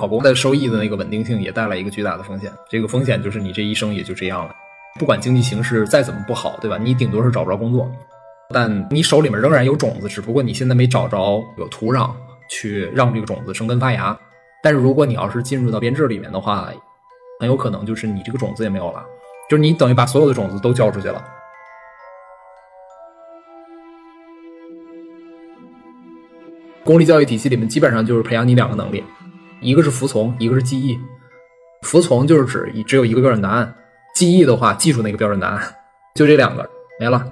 考公的收益的那个稳定性也带来一个巨大的风险。这个风险就是你这一生也就这样了，不管经济形势再怎么不好，对吧？你顶多是找不着工作，但你手里面仍然有种子，只不过你现在没找着有土壤去让这个种子生根发芽。但是如果你要是进入到编制里面的话，很有可能就是你这个种子也没有了，就是你等于把所有的种子都交出去了。公立教育体系里面基本上就是培养你两个能力，一个是服从，一个是记忆。服从就是指只有一个标准答案，记忆的话记住那个标准答案，就这两个没了。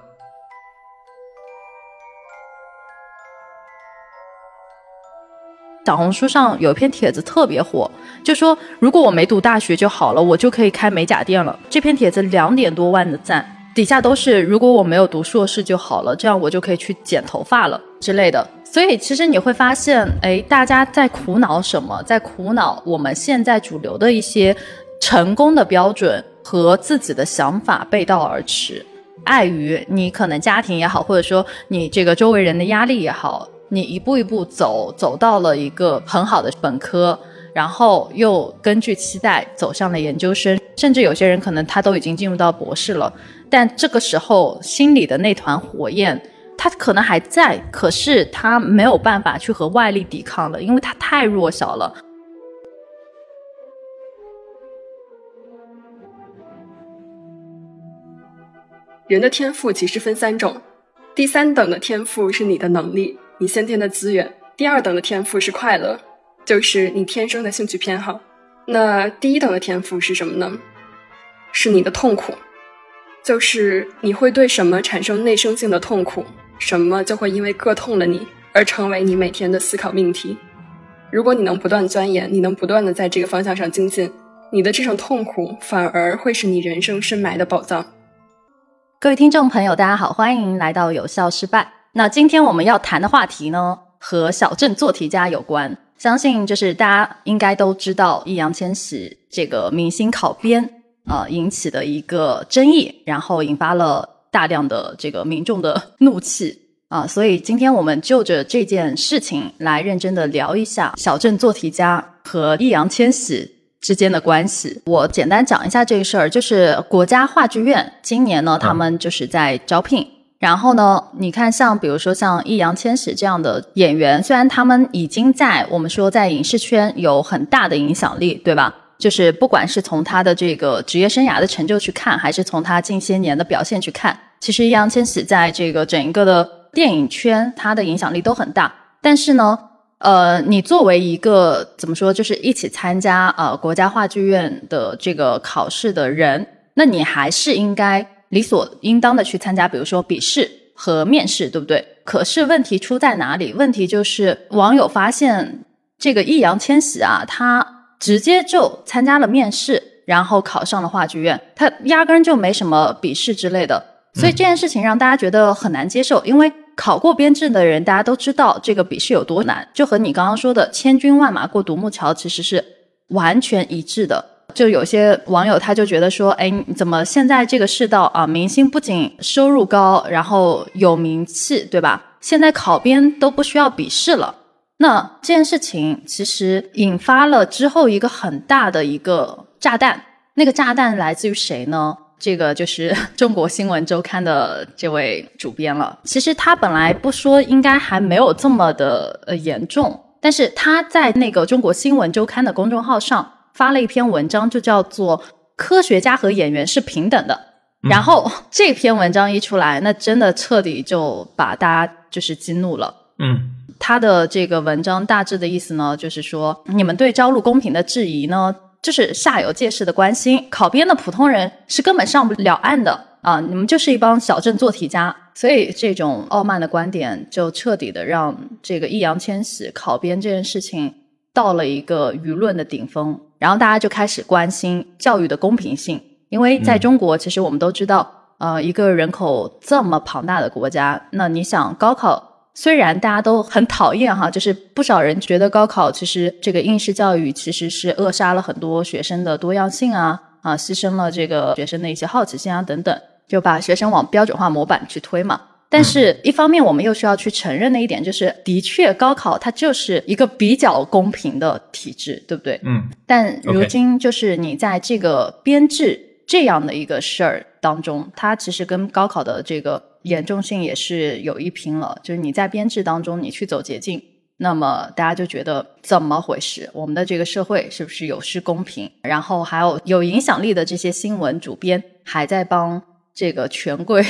小红书上有一篇帖子特别火，就说如果我没读大学就好了，我就可以开美甲店了。这篇帖子两点多万的赞，底下都是如果我没有读硕士就好了，这样我就可以去剪头发了之类的。所以其实你会发现，哎，大家在苦恼什么？在苦恼我们现在主流的一些成功的标准和自己的想法背道而驰，碍于你可能家庭也好，或者说你这个周围人的压力也好。你一步一步走，走到了一个很好的本科，然后又根据期待走向了研究生，甚至有些人可能他都已经进入到博士了，但这个时候心里的那团火焰，他可能还在，可是他没有办法去和外力抵抗了，因为他太弱小了。人的天赋其实分三种，第三等的天赋是你的能力。你先天的资源，第二等的天赋是快乐，就是你天生的兴趣偏好。那第一等的天赋是什么呢？是你的痛苦，就是你会对什么产生内生性的痛苦，什么就会因为硌痛了你而成为你每天的思考命题。如果你能不断钻研，你能不断的在这个方向上精进，你的这种痛苦反而会是你人生深埋的宝藏。各位听众朋友，大家好，欢迎来到有效失败。那今天我们要谈的话题呢，和小镇做题家有关。相信就是大家应该都知道，易烊千玺这个明星考编啊引起的一个争议，然后引发了大量的这个民众的怒气啊。所以今天我们就着这件事情来认真的聊一下小镇做题家和易烊千玺之间的关系。我简单讲一下这个事儿，就是国家话剧院今年呢，他们就是在招聘。然后呢？你看，像比如说像易烊千玺这样的演员，虽然他们已经在我们说在影视圈有很大的影响力，对吧？就是不管是从他的这个职业生涯的成就去看，还是从他近些年的表现去看，其实易烊千玺在这个整个的电影圈，他的影响力都很大。但是呢，呃，你作为一个怎么说，就是一起参加呃国家话剧院的这个考试的人，那你还是应该。理所应当的去参加，比如说笔试和面试，对不对？可是问题出在哪里？问题就是网友发现这个易烊千玺啊，他直接就参加了面试，然后考上了话剧院，他压根就没什么笔试之类的。所以这件事情让大家觉得很难接受，因为考过编制的人大家都知道这个笔试有多难，就和你刚刚说的千军万马过独木桥其实是完全一致的。就有些网友他就觉得说，哎，怎么现在这个世道啊，明星不仅收入高，然后有名气，对吧？现在考编都不需要笔试了。那这件事情其实引发了之后一个很大的一个炸弹。那个炸弹来自于谁呢？这个就是中国新闻周刊的这位主编了。其实他本来不说，应该还没有这么的呃严重，但是他在那个中国新闻周刊的公众号上。发了一篇文章，就叫做《科学家和演员是平等的》。然后这篇文章一出来，那真的彻底就把大家就是激怒了。嗯，他的这个文章大致的意思呢，就是说你们对招录公平的质疑呢，就是煞有介事的关心，考编的普通人是根本上不了岸的啊！你们就是一帮小镇做题家，所以这种傲慢的观点就彻底的让这个易烊千玺考编这件事情到了一个舆论的顶峰。然后大家就开始关心教育的公平性，因为在中国，其实我们都知道，呃，一个人口这么庞大的国家，那你想高考，虽然大家都很讨厌哈，就是不少人觉得高考其实这个应试教育其实是扼杀了很多学生的多样性啊，啊，牺牲了这个学生的一些好奇心啊等等，就把学生往标准化模板去推嘛。但是，一方面我们又需要去承认的一点就是，的确高考它就是一个比较公平的体制，对不对？嗯。但如今就是你在这个编制这样的一个事儿当中，它其实跟高考的这个严重性也是有一拼了。就是你在编制当中你去走捷径，那么大家就觉得怎么回事？我们的这个社会是不是有失公平？然后还有有影响力的这些新闻主编还在帮这个权贵。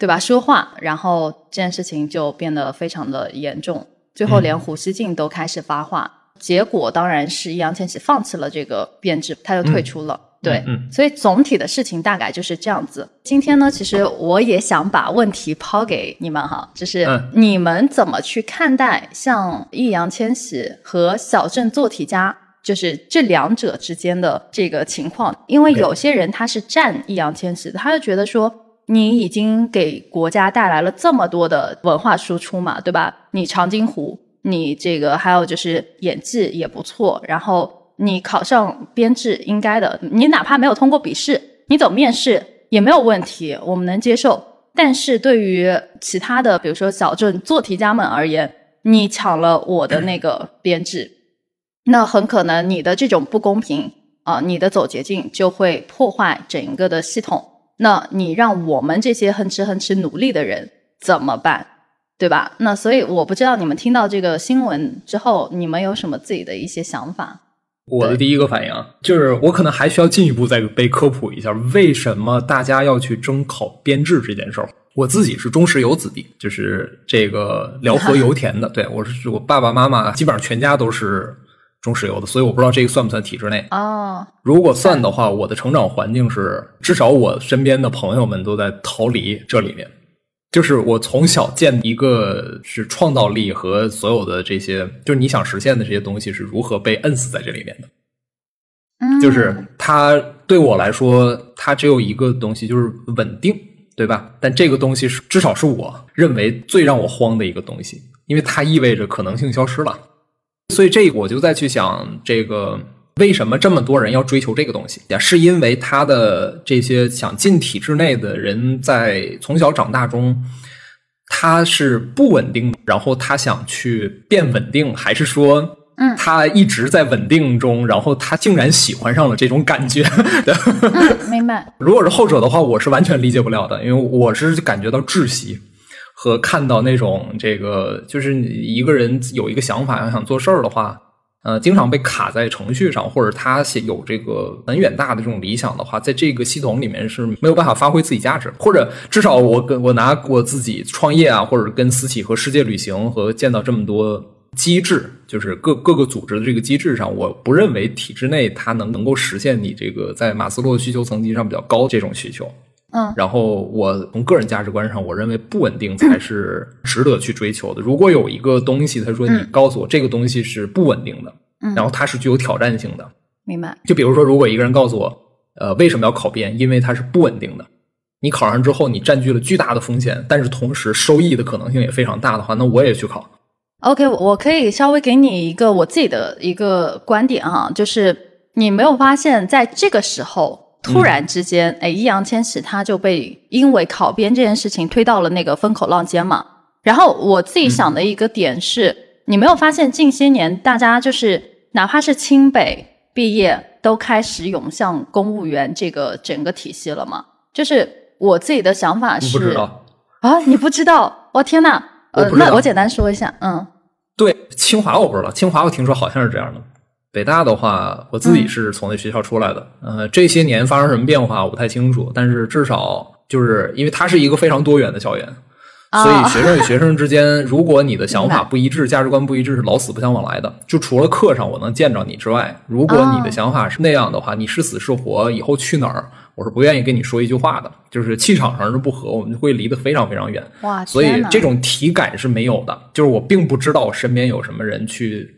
对吧？说话，然后这件事情就变得非常的严重，最后连胡锡进都开始发话，结果当然是易烊千玺放弃了这个编制，他就退出了。对，所以总体的事情大概就是这样子。今天呢，其实我也想把问题抛给你们哈，就是你们怎么去看待像易烊千玺和小镇做题家，就是这两者之间的这个情况？因为有些人他是站易烊千玺的，他就觉得说。你已经给国家带来了这么多的文化输出嘛，对吧？你长津湖，你这个还有就是演技也不错，然后你考上编制应该的，你哪怕没有通过笔试，你走面试也没有问题，我们能接受。但是对于其他的，比如说小镇做题家们而言，你抢了我的那个编制，那很可能你的这种不公平啊，你的走捷径就会破坏整个的系统。那你让我们这些哼哧哼哧努力的人怎么办，对吧？那所以我不知道你们听到这个新闻之后，你们有什么自己的一些想法？我的第一个反应就是，我可能还需要进一步再被科普一下，为什么大家要去争考编制这件事儿。我自己是中石油子弟，就是这个辽河油田的，对我是我爸爸妈妈基本上全家都是。中石油的，所以我不知道这个算不算体制内哦。如果算的话，我的成长环境是，至少我身边的朋友们都在逃离这里面。就是我从小见一个是创造力和所有的这些，就是你想实现的这些东西是如何被摁死在这里面的。嗯，就是它对我来说，它只有一个东西，就是稳定，对吧？但这个东西是至少是我认为最让我慌的一个东西，因为它意味着可能性消失了。所以这我就再去想，这个为什么这么多人要追求这个东西也？是因为他的这些想进体制内的人在从小长大中，他是不稳定，然后他想去变稳定，还是说，嗯，他一直在稳定中，然后他竟然喜欢上了这种感觉？明白。如果是后者的话，我是完全理解不了的，因为我是感觉到窒息。和看到那种这个，就是一个人有一个想法要想做事儿的话，呃，经常被卡在程序上，或者他有这个很远大的这种理想的话，在这个系统里面是没有办法发挥自己价值，或者至少我跟我拿我自己创业啊，或者跟私企和世界旅行和见到这么多机制，就是各各个组织的这个机制上，我不认为体制内它能能够实现你这个在马斯洛需求层级上比较高这种需求。嗯，然后我从个人价值观上，我认为不稳定才是值得去追求的。如果有一个东西，他说你告诉我这个东西是不稳定的，嗯然后它是具有挑战性的，明白？就比如说，如果一个人告诉我，呃，为什么要考编？因为它是不稳定的。你考上之后，你占据了巨大的风险，但是同时收益的可能性也非常大的话，那我也去考。OK，我可以稍微给你一个我自己的一个观点啊，就是你没有发现，在这个时候。突然之间，哎，易烊千玺他就被因为考编这件事情推到了那个风口浪尖嘛。然后我自己想的一个点是，你没有发现近些年大家就是哪怕是清北毕业，都开始涌向公务员这个整个体系了吗？就是我自己的想法是，不知道啊，你不知道？我天呐，呃，那我简单说一下，嗯，对，清华我不知道，清华我听说好像是这样的。北大的话，我自己是从那学校出来的。呃，这些年发生什么变化我不太清楚，但是至少就是因为它是一个非常多元的校园，所以学生与学生之间，如果你的想法不一致、价值观不一致，是老死不相往来的。就除了课上我能见着你之外，如果你的想法是那样的话，你是死是活，以后去哪儿，我是不愿意跟你说一句话的。就是气场上是不合，我们会离得非常非常远。哇，所以这种体感是没有的。就是我并不知道我身边有什么人去。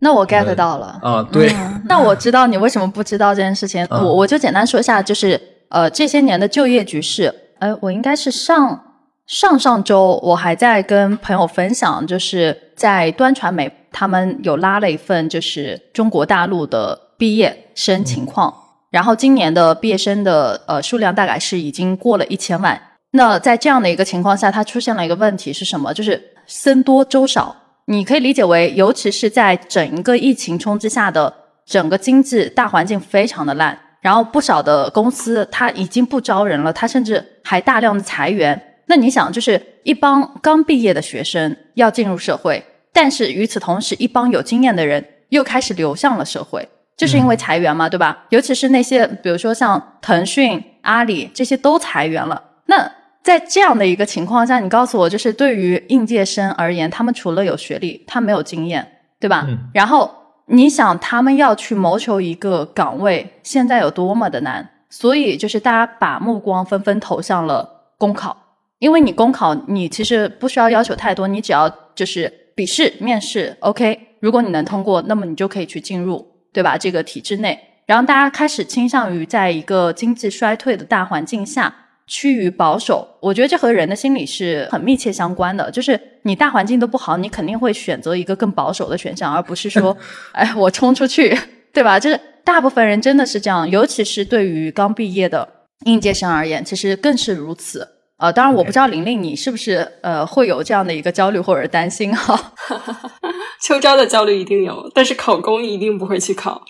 那我 get 到了啊，对，那我知道你为什么不知道这件事情。我我就简单说一下，就是呃这些年的就业局势。呃，我应该是上上上周我还在跟朋友分享，就是在端传媒他们有拉了一份就是中国大陆的毕业生情况，然后今年的毕业生的呃数量大概是已经过了一千万。那在这样的一个情况下，它出现了一个问题是什么？就是僧多粥少。你可以理解为，尤其是在整一个疫情冲击下的整个经济大环境非常的烂，然后不少的公司它已经不招人了，它甚至还大量的裁员。那你想，就是一帮刚毕业的学生要进入社会，但是与此同时，一帮有经验的人又开始流向了社会，就是因为裁员嘛，对吧？尤其是那些比如说像腾讯、阿里这些都裁员了，那。在这样的一个情况下，你告诉我，就是对于应届生而言，他们除了有学历，他没有经验，对吧？嗯。然后你想，他们要去谋求一个岗位，现在有多么的难？所以就是大家把目光纷纷投向了公考，因为你公考，你其实不需要要求太多，你只要就是笔试、面试，OK，如果你能通过，那么你就可以去进入，对吧？这个体制内。然后大家开始倾向于在一个经济衰退的大环境下。趋于保守，我觉得这和人的心理是很密切相关的。就是你大环境都不好，你肯定会选择一个更保守的选项，而不是说，哎，我冲出去，对吧？就是大部分人真的是这样，尤其是对于刚毕业的应届生而言，其实更是如此。呃，当然我不知道玲玲你是不是呃会有这样的一个焦虑或者担心哈。秋招的焦虑一定有，但是考公一定不会去考。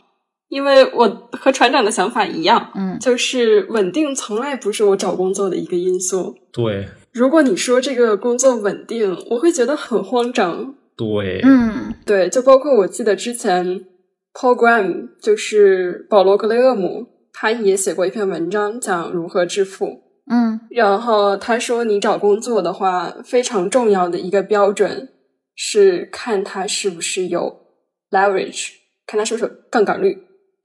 因为我和船长的想法一样，嗯，就是稳定从来不是我找工作的一个因素。对，如果你说这个工作稳定，我会觉得很慌张。对，嗯，对，就包括我记得之前，Paul Graham 就是保罗格雷厄姆，他也写过一篇文章讲如何致富。嗯，然后他说，你找工作的话，非常重要的一个标准是看他是不是有 leverage，看他是不是有杠杆率。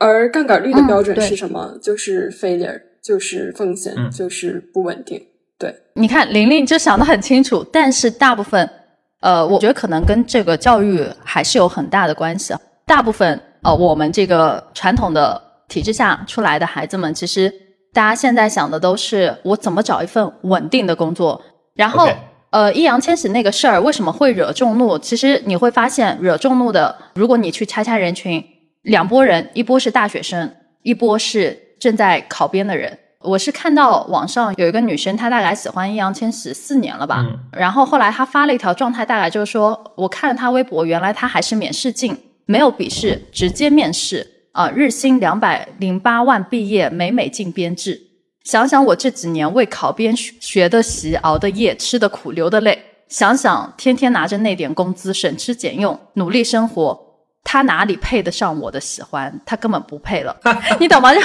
而杠杆率的标准是什么？就是 failure，就是风险，就是不稳定。对，你看玲玲就想得很清楚，但是大部分，呃，我觉得可能跟这个教育还是有很大的关系。大部分，呃，我们这个传统的体制下出来的孩子们，其实大家现在想的都是我怎么找一份稳定的工作。然后，呃，易烊千玺那个事儿为什么会惹众怒？其实你会发现，惹众怒的，如果你去拆拆人群。两拨人，一波是大学生，一波是正在考编的人。我是看到网上有一个女生，她大概喜欢易烊千玺四年了吧，然后后来她发了一条状态，大概就是说，我看了她微博，原来她还是免试进，没有笔试，直接面试啊，日薪两百零八万，毕业美美进编制。想想我这几年为考编学的习、熬的夜、吃的苦、流的泪，想想天天拿着那点工资，省吃俭用，努力生活。他哪里配得上我的喜欢？他根本不配了，你懂吗？就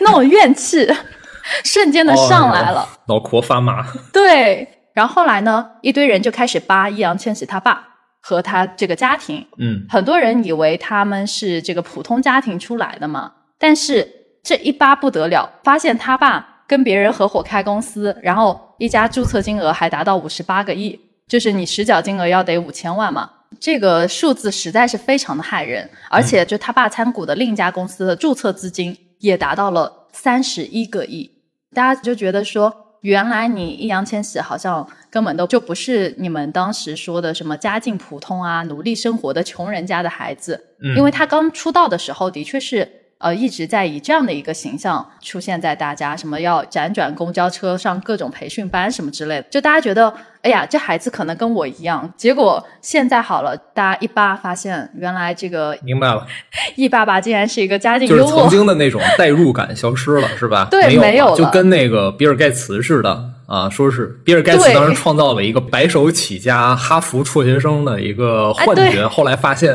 那种怨气 瞬间的上来了，脑壳发麻。对，然后后来呢，一堆人就开始扒易烊千玺他爸和他这个家庭。嗯，很多人以为他们是这个普通家庭出来的嘛，但是这一扒不得了，发现他爸跟别人合伙开公司，然后一家注册金额还达到五十八个亿，就是你实缴金额要得五千万嘛。这个数字实在是非常的骇人，而且就他爸参股的另一家公司的注册资金也达到了三十一个亿，大家就觉得说，原来你易烊千玺好像根本都就不是你们当时说的什么家境普通啊、努力生活的穷人家的孩子，因为他刚出道的时候的确是。呃，一直在以这样的一个形象出现在大家，什么要辗转公交车上各种培训班什么之类的，就大家觉得，哎呀，这孩子可能跟我一样。结果现在好了，大家一扒发现，原来这个明白了，易爸爸竟然是一个家境就是曾经的 那种代入感消失了，是吧？对，没有，就跟那个比尔盖茨似的啊，说是比尔盖茨当时创造了一个白手起家哈佛辍学生的一个幻觉，后来发现。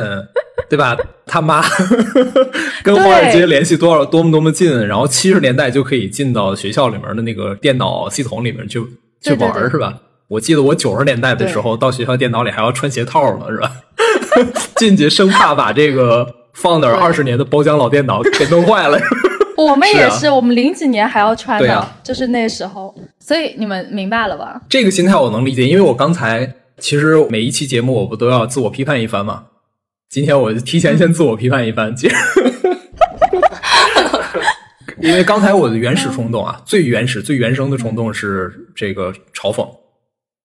对吧？他妈 跟华尔街联系多少多么多么近，然后七十年代就可以进到学校里面的那个电脑系统里面去去玩，是吧？我记得我九十年代的时候到学校电脑里还要穿鞋套呢，是吧？进去生怕把这个放那二十年的包浆老电脑给弄坏了。我们也是，我们零几年还要穿的，就是那时候。所以你们明白了吧？这个心态我能理解，因为我刚才其实每一期节目我不都要自我批判一番吗？今天我提前先自我批判一番，因为刚才我的原始冲动啊，最原始、最原生的冲动是这个嘲讽，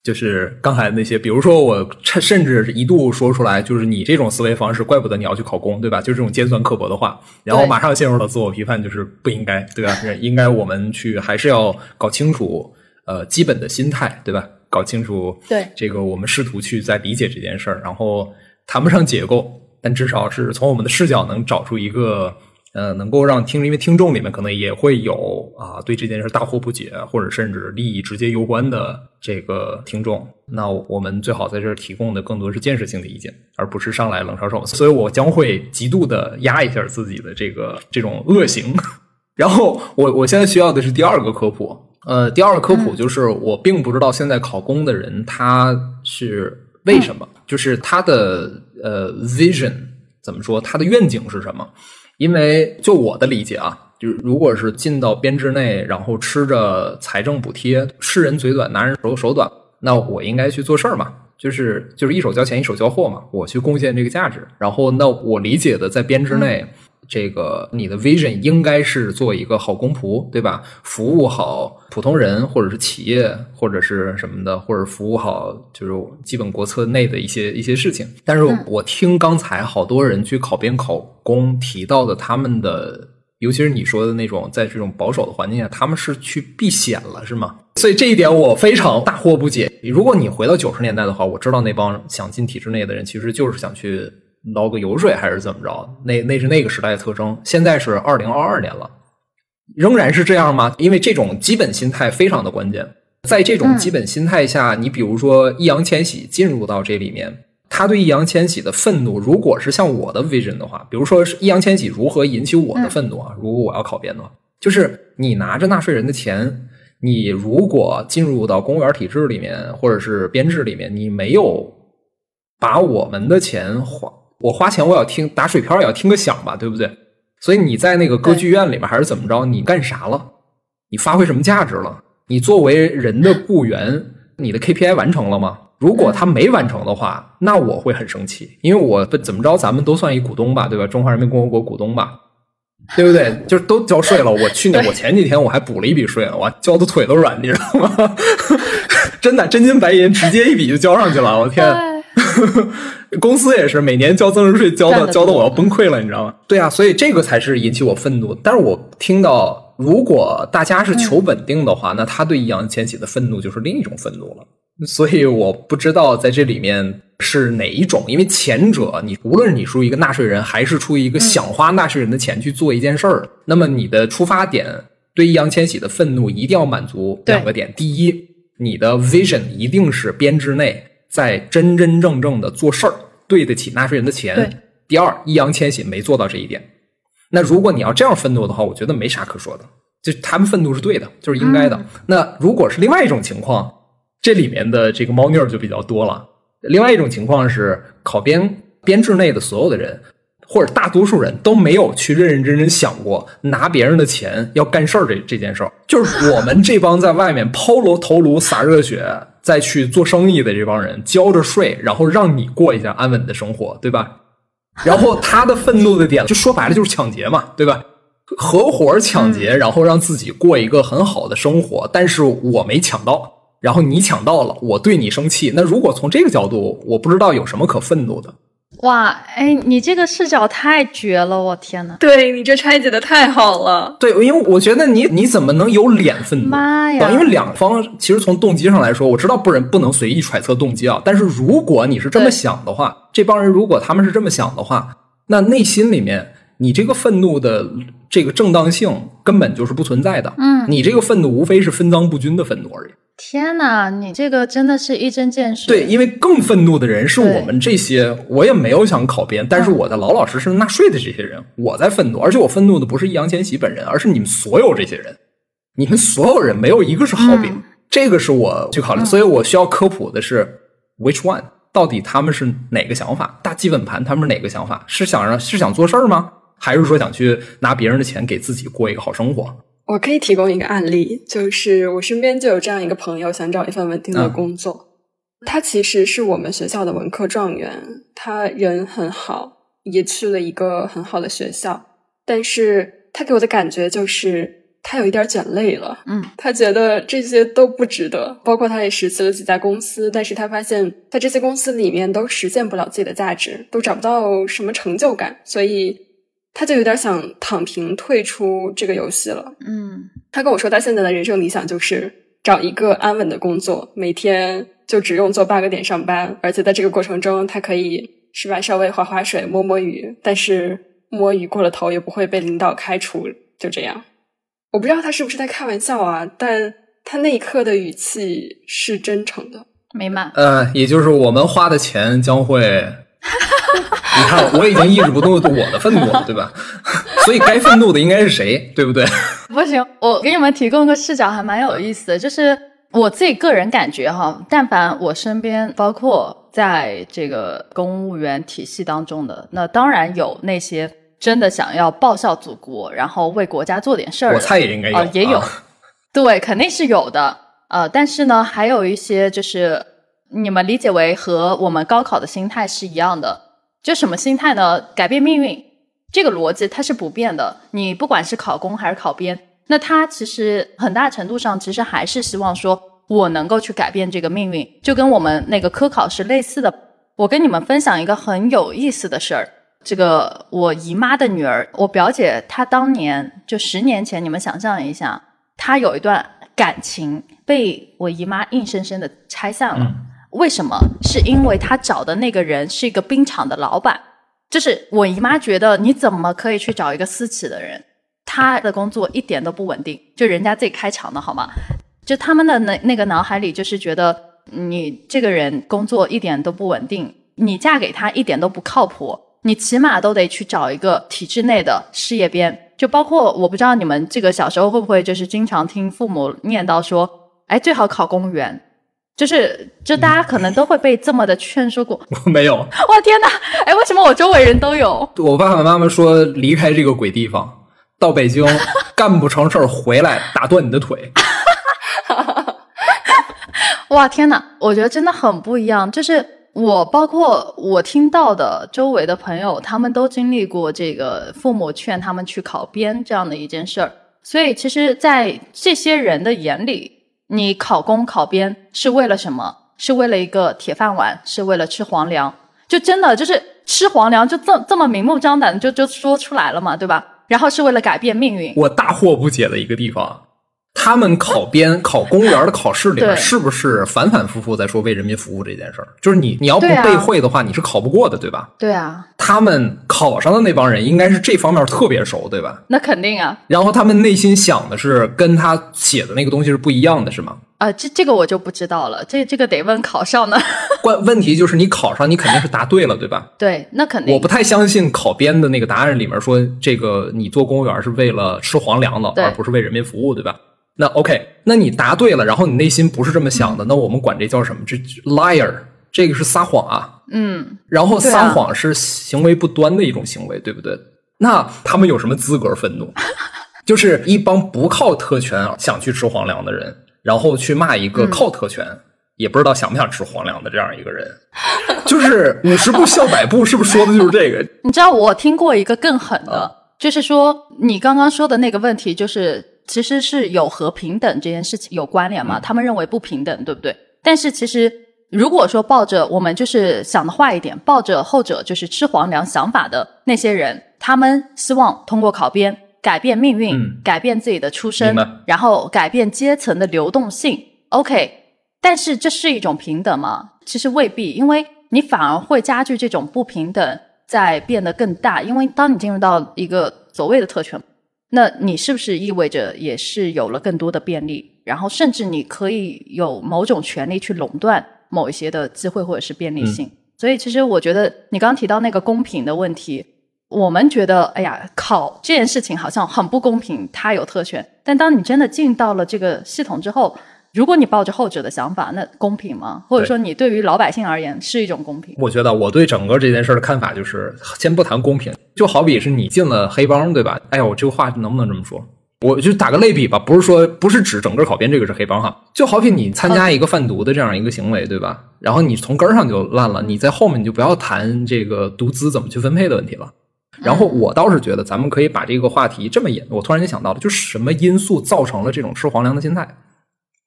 就是刚才那些，比如说我甚至一度说出来，就是你这种思维方式，怪不得你要去考公，对吧？就这种尖酸刻薄的话，然后马上陷入了自我批判，就是不应该，对吧？应该我们去还是要搞清楚，呃基本的心态，对吧？搞清楚对这个，我们试图去在理解这件事儿，然后谈不上结构，但至少是从我们的视角能找出一个呃，能够让听，因为听众里面可能也会有啊对这件事大惑不解，或者甚至利益直接攸关的这个听众，那我们最好在这儿提供的更多是建设性的意见，而不是上来冷嘲热讽。所以我将会极度的压一下自己的这个这种恶行。然后我我现在需要的是第二个科普，呃，第二个科普就是我并不知道现在考公的人他是为什么，就是他的呃 vision 怎么说，他的愿景是什么？因为就我的理解啊，就是如果是进到编制内，然后吃着财政补贴，吃人嘴短，拿人手手短，那我应该去做事儿嘛，就是就是一手交钱一手交货嘛，我去贡献这个价值。然后那我理解的在编制内。这个你的 vision 应该是做一个好公仆，对吧？服务好普通人，或者是企业，或者是什么的，或者服务好就是基本国策内的一些一些事情。但是我听刚才好多人去考编考公提到的，他们的尤其是你说的那种，在这种保守的环境下，他们是去避险了，是吗？所以这一点我非常大惑不解。如果你回到九十年代的话，我知道那帮想进体制内的人，其实就是想去。捞个油水还是怎么着？那那是那个时代的特征。现在是二零二二年了，仍然是这样吗？因为这种基本心态非常的关键。在这种基本心态下，你比如说易烊千玺进入到这里面，他对易烊千玺的愤怒，如果是像我的 vision 的话，比如说易烊千玺如何引起我的愤怒啊？如果我要考编的话，就是你拿着纳税人的钱，你如果进入到公务员体制里面或者是编制里面，你没有把我们的钱花。我花钱，我要听打水漂，也要听个响吧，对不对？所以你在那个歌剧院里面还是怎么着？你干啥了？你发挥什么价值了？你作为人的雇员，你的 KPI 完成了吗？如果他没完成的话，那我会很生气，因为我怎么着，咱们都算一股东吧，对吧？中华人民共和国股东吧，对不对？就是都交税了。我去年，我前几天我还补了一笔税呢，我交的腿都软，你知道吗？真的，真金白银，直接一笔就交上去了。我天！公司也是每年交增值税，交的交的我要崩溃了，你知道吗？对啊，所以这个才是引起我愤怒。但是我听到，如果大家是求稳定的话，那他对易烊千玺的愤怒就是另一种愤怒了。所以我不知道在这里面是哪一种，因为前者你无论你出于一个纳税人，还是出于一个想花纳税人的钱去做一件事儿，那么你的出发点对易烊千玺的愤怒一定要满足两个点：第一，你的 vision 一定是编制内。在真真正正的做事儿，对得起纳税人的钱。第二，易烊千玺没做到这一点。那如果你要这样愤怒的话，我觉得没啥可说的，就他们愤怒是对的，就是应该的。那如果是另外一种情况，这里面的这个猫腻儿就比较多了。另外一种情况是，考编编制内的所有的人。或者大多数人都没有去认认真真想过拿别人的钱要干事儿这这件事儿，就是我们这帮在外面抛罗头颅洒热血再去做生意的这帮人交着税，然后让你过一下安稳的生活，对吧？然后他的愤怒的点就说白了就是抢劫嘛，对吧？合伙抢劫，然后让自己过一个很好的生活，但是我没抢到，然后你抢到了，我对你生气。那如果从这个角度，我不知道有什么可愤怒的。哇，哎，你这个视角太绝了，我天呐！对你这拆解的太好了。对，因为我觉得你你怎么能有脸愤怒？妈呀！因为两方其实从动机上来说，我知道不人不能随意揣测动机啊。但是如果你是这么想的话，这帮人如果他们是这么想的话，那内心里面你这个愤怒的这个正当性根本就是不存在的。嗯，你这个愤怒无非是分赃不均的愤怒而已。天哪，你这个真的是一针见血。对，因为更愤怒的人是我们这些，我也没有想考编，但是我在老老实实纳税的这些人，我在愤怒，而且我愤怒的不是易烊千玺本人，而是你们所有这些人，你们所有人没有一个是好兵，这个是我去考虑，所以我需要科普的是 which one，到底他们是哪个想法？大基本盘他们是哪个想法？是想让是想做事儿吗？还是说想去拿别人的钱给自己过一个好生活？我可以提供一个案例，就是我身边就有这样一个朋友，想找一份稳定的工作。他其实是我们学校的文科状元，他人很好，也去了一个很好的学校。但是他给我的感觉就是他有一点卷累了。嗯，他觉得这些都不值得。包括他也实习了几家公司，但是他发现，在这些公司里面都实现不了自己的价值，都找不到什么成就感，所以。他就有点想躺平退出这个游戏了。嗯，他跟我说，他现在的人生理想就是找一个安稳的工作，每天就只用做八个点上班，而且在这个过程中，他可以是吧，稍微划划水、摸摸鱼，但是摸鱼过了头也不会被领导开除，就这样。我不知道他是不是在开玩笑啊，但他那一刻的语气是真诚的。美满。呃，也就是我们花的钱将会，你看，我已经抑制不住我的愤怒了，对吧？所以该愤怒的应该是谁，对不对？不行，我给你们提供个视角，还蛮有意思的，就是我自己个人感觉哈，但凡我身边，包括在这个公务员体系当中的，那当然有那些真的想要报效祖国，然后为国家做点事儿的，我猜也应该有，呃也有，啊对，肯定是有的。呃，但是呢，还有一些就是你们理解为和我们高考的心态是一样的，就什么心态呢？改变命运这个逻辑它是不变的。你不管是考公还是考编，那他其实很大程度上其实还是希望说我能够去改变这个命运，就跟我们那个科考是类似的。我跟你们分享一个很有意思的事儿。这个我姨妈的女儿，我表姐，她当年就十年前，你们想象一下，她有一段感情被我姨妈硬生生的拆散了。为什么？是因为她找的那个人是一个冰场的老板，就是我姨妈觉得你怎么可以去找一个私企的人？他的工作一点都不稳定，就人家自己开厂的好吗？就他们的那那个脑海里就是觉得你这个人工作一点都不稳定，你嫁给他一点都不靠谱，你起码都得去找一个体制内的事业编。就包括我不知道你们这个小时候会不会就是经常听父母念叨说，哎，最好考公务员。就是，就大家可能都会被这么的劝说过。我没有，哇天哪！哎，为什么我周围人都有？我爸爸妈妈说离开这个鬼地方，到北京 干不成事儿回来打断你的腿。哇天哪！我觉得真的很不一样。就是我，包括我听到的周围的朋友，他们都经历过这个父母劝他们去考编这样的一件事儿。所以，其实，在这些人的眼里，你考公考编是为了什么？是为了一个铁饭碗，是为了吃皇粮。就真的就是吃皇粮，就这这么明目张胆就就说出来了嘛，对吧？然后是为了改变命运。我大惑不解的一个地方，他们考编、考公务员的考试里面，是不是反反复复在说为人民服务这件事儿？就是你你要不背会的话，你是考不过的，对吧？对啊，他们考上的那帮人应该是这方面特别熟，对吧？那肯定啊。然后他们内心想的是跟他写的那个东西是不一样的，是吗？啊，这这个我就不知道了，这这个得问考上呢。关问题就是你考上，你肯定是答对了，对吧？对，那肯定。我不太相信考编的那个答案里面说这个你做公务员是为了吃皇粮的，而不是为人民服务，对吧？那 OK，那你答对了，然后你内心不是这么想的，那我们管这叫什么？这 liar，这个是撒谎啊。嗯，然后撒谎是行为不端的一种行为，对不对？那他们有什么资格愤怒？就是一帮不靠特权想去吃皇粮的人，然后去骂一个靠特权、也不知道想不想吃皇粮的这样一个人，就是五十步笑百步，是不是说的就是这个？你知道我听过一个更狠的，就是说你刚刚说的那个问题，就是其实是有和平等这件事情有关联嘛？他们认为不平等，对不对？但是其实如果说抱着我们就是想的坏一点，抱着后者就是吃皇粮想法的那些人，他们希望通过考编改变命运，嗯改变自己的出身，然后改变阶层的流动性。OK，但是这是一种平等吗？其实未必，因为你反而会加剧这种不平等在变得更大。因为当你进入到一个所谓的特权，那你是不是意味着也是有了更多的便利？然后甚至你可以有某种权利去垄断某一些的机会或者是便利性。所以，其实我觉得你刚刚提到那个公平的问题，我们觉得，哎呀，考这件事情好像很不公平，他有特权。但当你真的进到了这个系统之后，如果你抱着后者的想法，那公平吗？或者说，你对于老百姓而言是一种公平？我觉得我对整个这件事的看法就是，先不谈公平，就好比是你进了黑帮，对吧？哎呀，我这个话能不能这么说？我就打个类比吧，不是说不是指整个考编这个是黑帮哈，就好比你参加一个贩毒的这样一个行为，对吧？然后你从根儿上就烂了，你在后面你就不要谈这个毒资怎么去分配的问题了。然后我倒是觉得咱们可以把这个话题这么引，我突然间想到了，就是什么因素造成了这种吃皇粮的心态？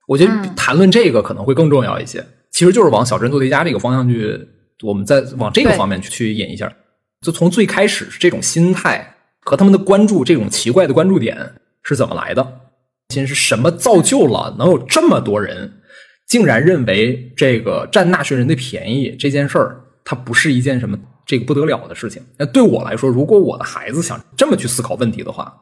我觉得嗯谈论这个可能会更重要一些。其实就是往小镇做题家这个方向去，我们再往这个方面去去引一下。就从最开始这种心态和他们的关注这种奇怪的关注点是怎么来的？先是什么造就了能有这么多人竟然认为这个占纳税人的便宜这件事儿，它不是一件什么这个不得了的事情。那对我来说，如果我的孩子想这么去思考问题的话，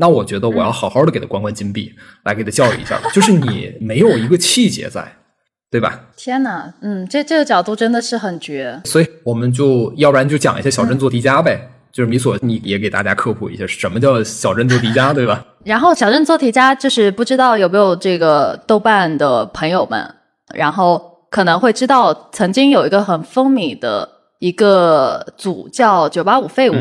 那我觉得我要好好的给他关关禁闭，来给他教育一下。就是你没有一个气节在，对吧？天哪，嗯，这这个角度真的是很绝。所以我们就要不然就讲一下小镇做题家呗。就是米索，你也给大家科普一下什么叫小镇做题家，对吧？然后小镇做题家就是不知道有没有这个豆瓣的朋友们，然后可能会知道曾经有一个很风靡的一个组叫九八五废物。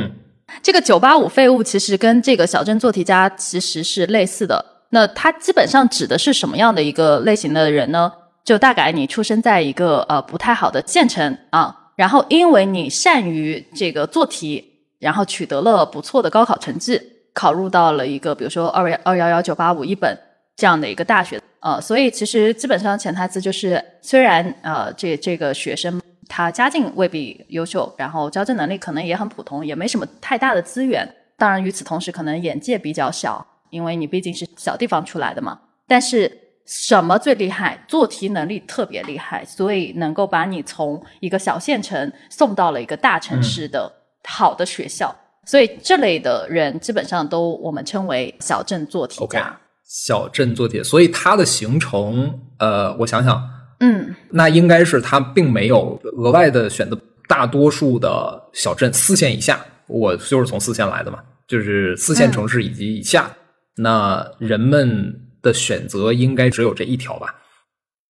这个九八五废物其实跟这个小镇做题家其实是类似的。那它基本上指的是什么样的一个类型的人呢？就大概你出生在一个呃不太好的县城啊，然后因为你善于这个做题。然后取得了不错的高考成绩，考入到了一个比如说二幺二幺幺九八五一本这样的一个大学，呃，所以其实基本上潜台词就是，虽然呃这这个学生他家境未必优秀，然后交际能力可能也很普通，也没什么太大的资源，当然与此同时可能眼界比较小，因为你毕竟是小地方出来的嘛。但是什么最厉害？做题能力特别厉害，所以能够把你从一个小县城送到了一个大城市的。好的学校，所以这类的人基本上都我们称为小镇做题家。小镇做题，所以它的形成，呃，我想想，嗯，那应该是它并没有额外的选择大多数的小镇四线以下，我就是从四线来的嘛，就是四线城市以及以下，那人们的选择应该只有这一条吧？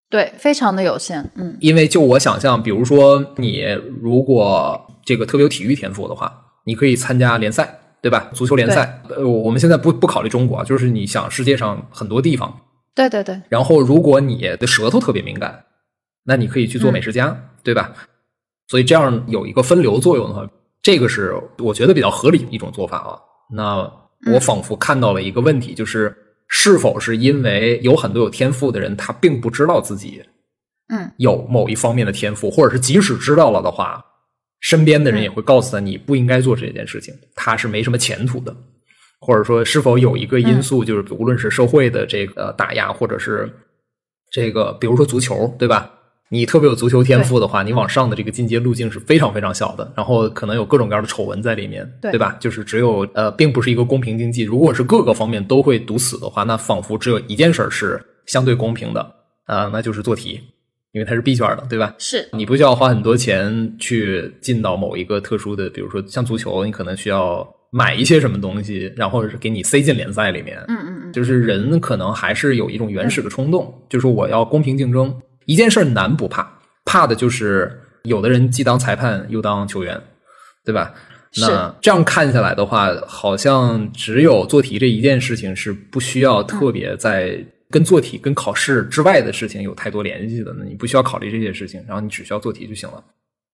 对，非常的有限，嗯，因为就我想象，比如说你如果。这个特别有体育天赋的话，你可以参加联赛，对吧？足球联赛。呃，我们现在不不考虑中国，就是你想世界上很多地方。对对对。然后，如果你的舌头特别敏感，那你可以去做美食家，对吧？所以这样有一个分流作用的话，这个是我觉得比较合理的一种做法啊。那我仿佛看到了一个问题，就是是否是因为有很多有天赋的人，他并不知道自己嗯有某一方面的天赋，或者是即使知道了的话。身边的人也会告诉他，你不应该做这件事情，他是没什么前途的，或者说是否有一个因素，就是无论是社会的这个打压，或者是这个，比如说足球，对吧？你特别有足球天赋的话，你往上的这个进阶路径是非常非常小的，然后可能有各种各样的丑闻在里面，对吧？就是只有呃，并不是一个公平竞技。如果是各个方面都会堵死的话，那仿佛只有一件事是相对公平的啊，那就是做题。因为它是闭卷的，对吧？是你不需要花很多钱去进到某一个特殊的，比如说像足球，你可能需要买一些什么东西，然后给你塞进联赛里面。嗯嗯嗯，就是人可能还是有一种原始的冲动，就是我要公平竞争。一件事难不怕，怕的就是有的人既当裁判又当球员，对吧？那这样看下来的话，好像只有做题这一件事情是不需要特别在。跟做题、跟考试之外的事情有太多联系的，那你不需要考虑这些事情，然后你只需要做题就行了。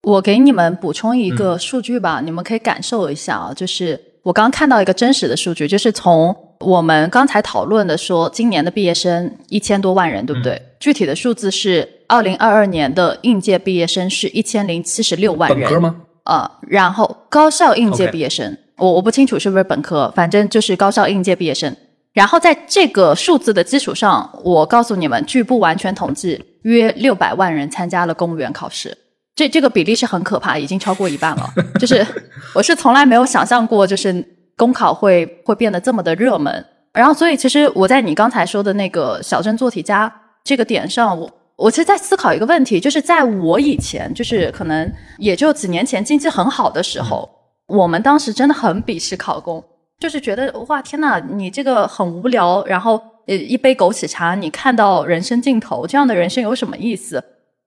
我给你们补充一个数据吧，你们可以感受一下啊，就是我刚看到一个真实的数据，就是从我们刚才讨论的说，今年的毕业生一千多万人，对不对？具体的数字是二零二二年的应届毕业生是一千零七十六万人，本科吗？啊，然后高校应届毕业生，我我不清楚是不是本科，反正就是高校应届毕业生。然后在这个数字的基础上，我告诉你们，据不完全统计，约六百万人参加了公务员考试。这这个比例是很可怕，已经超过一半了。就是我是从来没有想象过，就是公考会会变得这么的热门。然后，所以其实我在你刚才说的那个小镇做题家这个点上，我我其实在思考一个问题，就是在我以前，就是可能也就几年前经济很好的时候，我们当时真的很鄙视考公。就是觉得哇天呐，你这个很无聊，然后呃一杯枸杞茶，你看到人生尽头，这样的人生有什么意思？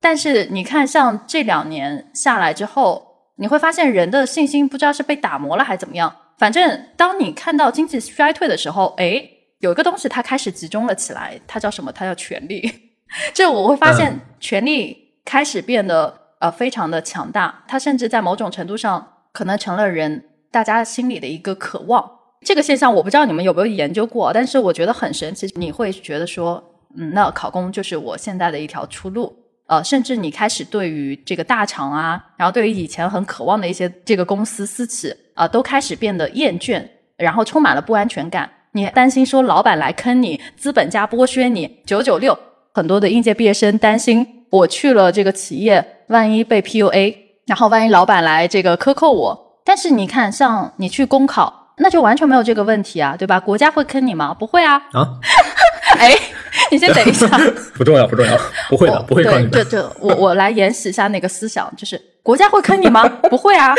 但是你看，像这两年下来之后，你会发现人的信心不知道是被打磨了还是怎么样。反正当你看到经济衰退的时候，哎，有一个东西它开始集中了起来，它叫什么？它叫权力。这我会发现，权力开始变得呃非常的强大，它甚至在某种程度上可能成了人大家心里的一个渴望。这个现象我不知道你们有没有研究过，但是我觉得很神奇。你会觉得说，嗯，那考公就是我现在的一条出路，呃，甚至你开始对于这个大厂啊，然后对于以前很渴望的一些这个公司私企啊，都开始变得厌倦，然后充满了不安全感。你担心说老板来坑你，资本家剥削你，九九六。很多的应届毕业生担心，我去了这个企业，万一被 PUA，然后万一老板来这个克扣我。但是你看，像你去公考，那就完全没有这个问题啊，对吧？国家会坑你吗？不会啊。啊？哎，你先等一下。不重要，不重要，不会的，不会坑你的。就就我我来演示一下那个思想，就是国家会坑你吗？不会啊。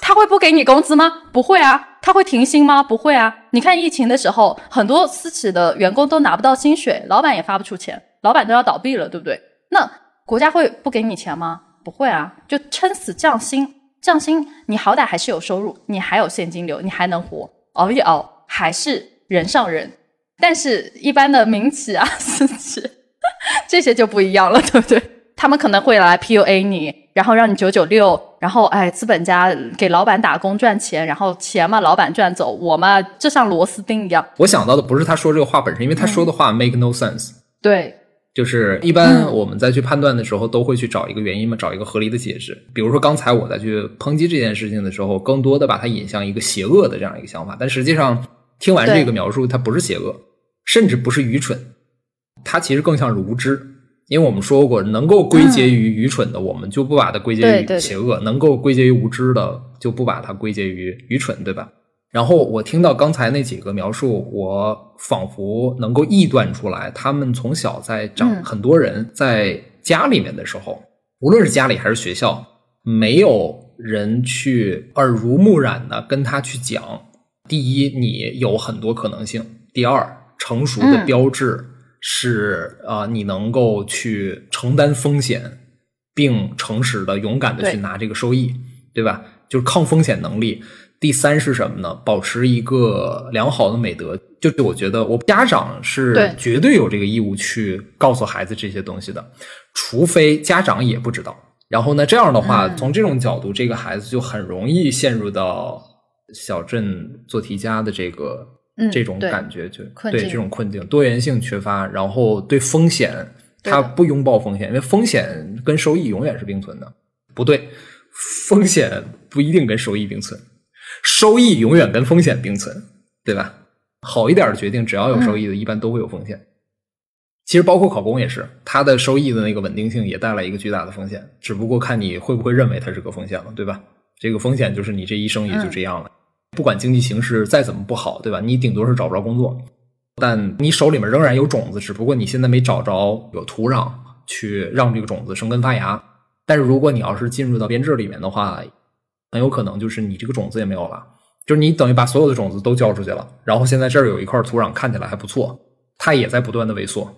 他会不给你工资吗？不会啊。他会停薪吗？不会啊。你看疫情的时候，很多私企的员工都拿不到薪水，老板也发不出钱。老板都要倒闭了，对不对？那国家会不给你钱吗？不会啊，就撑死降薪，降薪你好歹还是有收入，你还有现金流，你还能活，熬一熬还是人上人。但是，一般的民企啊、私企这些就不一样了，对不对？他们可能会来 PUA 你，然后让你九九六，然后哎，资本家给老板打工赚钱，然后钱嘛，老板赚走，我嘛就像螺丝钉一样。我想到的不是他说这个话本身，因为他说的话 make no sense。对。就是一般我们在去判断的时候，都会去找一个原因嘛，找一个合理的解释。比如说刚才我在去抨击这件事情的时候，更多的把它引向一个邪恶的这样一个想法。但实际上，听完这个描述，它不是邪恶，甚至不是愚蠢，它其实更像是无知。因为我们说过，能够归结于愚蠢的，我们就不把它归结于邪恶；能够归结于无知的，就不把它归结于愚蠢，对吧？然后我听到刚才那几个描述，我仿佛能够臆断出来，他们从小在长很多人在家里面的时候，无论是家里还是学校，没有人去耳濡目染的跟他去讲：第一，你有很多可能性；第二，成熟的标志是啊，你能够去承担风险，并诚实的、勇敢的去拿这个收益，对吧？就是抗风险能力。第三是什么呢？保持一个良好的美德，就是我觉得我家长是绝对有这个义务去告诉孩子这些东西的，除非家长也不知道。然后呢，这样的话，从这种角度，这个孩子就很容易陷入到小镇做题家的这个这种感觉，就对这种困境，多元性缺乏，然后对风险他不拥抱风险，因为风险跟收益永远是并存的。不对，风险不一定跟收益并存。收益永远跟风险并存，对吧？好一点的决定，只要有收益的，一般都会有风险。其实包括考公也是，它的收益的那个稳定性也带来一个巨大的风险，只不过看你会不会认为它是个风险了，对吧？这个风险就是你这一生也就这样了。不管经济形势再怎么不好，对吧？你顶多是找不着工作，但你手里面仍然有种子，只不过你现在没找着有土壤去让这个种子生根发芽。但是如果你要是进入到编制里面的话，很有可能就是你这个种子也没有了，就是你等于把所有的种子都交出去了，然后现在这儿有一块土壤看起来还不错，它也在不断的萎缩，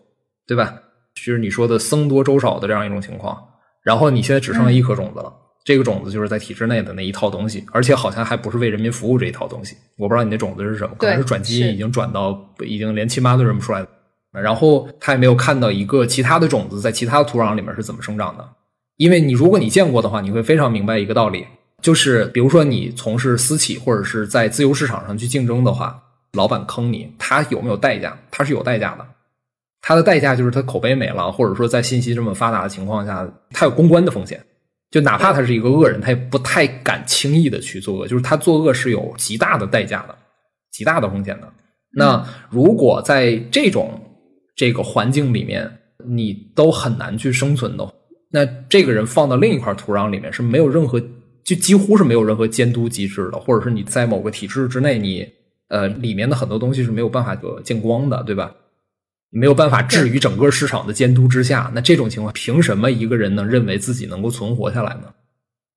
对吧？就是你说的僧多粥少的这样一种情况，然后你现在只剩下一颗种子了，这个种子就是在体制内的那一套东西，而且好像还不是为人民服务这一套东西，我不知道你那种子是什么，可能是转基因已经转到已经连亲妈都认不出来了，然后他也没有看到一个其他的种子在其他的土壤里面是怎么生长的，因为你如果你见过的话，你会非常明白一个道理。就是比如说你从事私企或者是在自由市场上去竞争的话，老板坑你，他有没有代价？他是有代价的，他的代价就是他口碑没了，或者说在信息这么发达的情况下，他有公关的风险。就哪怕他是一个恶人，他也不太敢轻易的去作恶，就是他作恶是有极大的代价的，极大的风险的。那如果在这种这个环境里面，你都很难去生存的，那这个人放到另一块土壤里面是没有任何。就几乎是没有任何监督机制的，或者是你在某个体制之内，你呃里面的很多东西是没有办法得见光的，对吧？没有办法置于整个市场的监督之下。那这种情况，凭什么一个人能认为自己能够存活下来呢？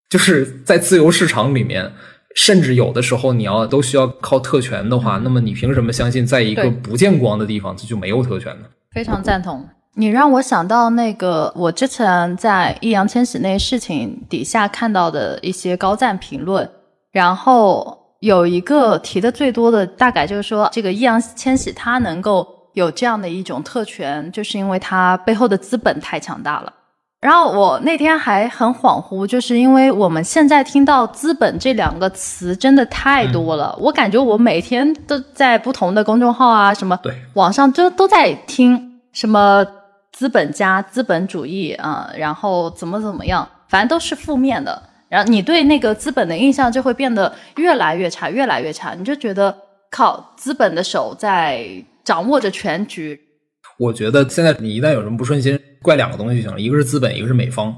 就是在自由市场里面，甚至有的时候你要都需要靠特权的话，那么你凭什么相信在一个不见光的地方，这就没有特权呢？非常赞同。你让我想到那个，我之前在易烊千玺那事情底下看到的一些高赞评论，然后有一个提的最多的，大概就是说，这个易烊千玺他能够有这样的一种特权，就是因为它背后的资本太强大了。然后我那天还很恍惚，就是因为我们现在听到“资本”这两个词真的太多了，我感觉我每天都在不同的公众号啊，什么网上就都在听什么。资本家、资本主义啊，然后怎么怎么样，反正都是负面的。然后你对那个资本的印象就会变得越来越差，越来越差。你就觉得靠资本的手在掌握着全局。我觉得现在你一旦有什么不顺心，怪两个东西就行了，一个是资本，一个是美方，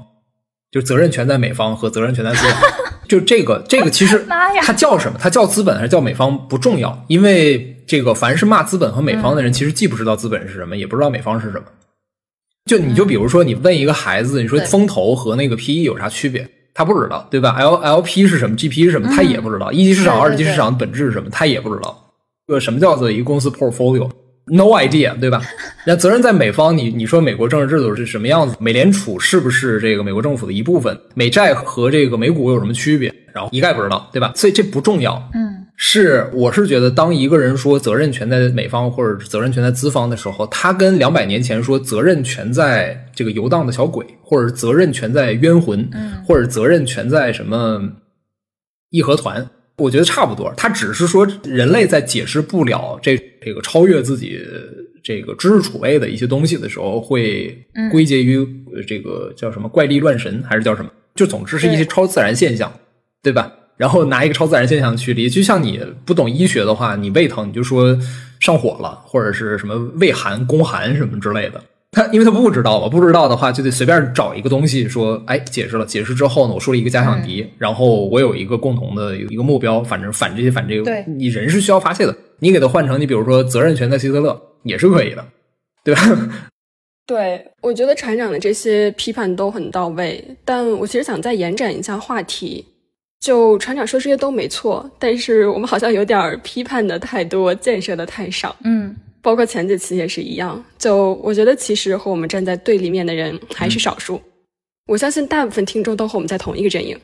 就责任全在美方和责任全在资本。就这个这个其实妈呀它叫什么？它叫资本还是叫美方不重要，因为这个凡是骂资本和美方的人，其实既不知道资本是什么，也不知道美方是什么。就你就比如说，你问一个孩子，你说风投和那个 PE 有啥区别？他不知道，对吧？L LP 是什么？GP 是什么？他也不知道。一级市场、二级市场的本质是什么？他也不知道。呃，什么叫做一个公司 portfolio？No idea，对吧？那责任在美方，你你说美国政治制度是什么样子？美联储是不是这个美国政府的一部分？美债和这个美股有什么区别？然后一概不知道，对吧？所以这不重要。嗯，是，我是觉得，当一个人说责任全在美方或者责任全在资方的时候，他跟两百年前说责任全在这个游荡的小鬼，或者责任全在冤魂，嗯或者责任全在什么义和团，我觉得差不多。他只是说人类在解释不了这这个超越自己这个知识储备的一些东西的时候，会归结于呃这个叫什么怪力乱神，还是叫什么？就总之是一些超自然现象，对吧？然后拿一个超自然现象去理，就像你不懂医学的话，你胃疼你就说上火了，或者是什么胃寒、宫寒什么之类的。他因为他不知道嘛，不知道的话就得随便找一个东西说，哎，解释了，解释之后呢，我说了一个假想敌，然后我有一个共同的一个目标，反正反这些反这个，对你人是需要发泄的，你给他换成你比如说责任全在希特勒也是可以的，对吧？对，我觉得船长的这些批判都很到位，但我其实想再延展一下话题。就船长说这些都没错，但是我们好像有点批判的太多，建设的太少。嗯包括前几期也是一样。就我觉得，其实和我们站在对立面的人还是少数。我相信大部分听众都和我们在同一个阵营。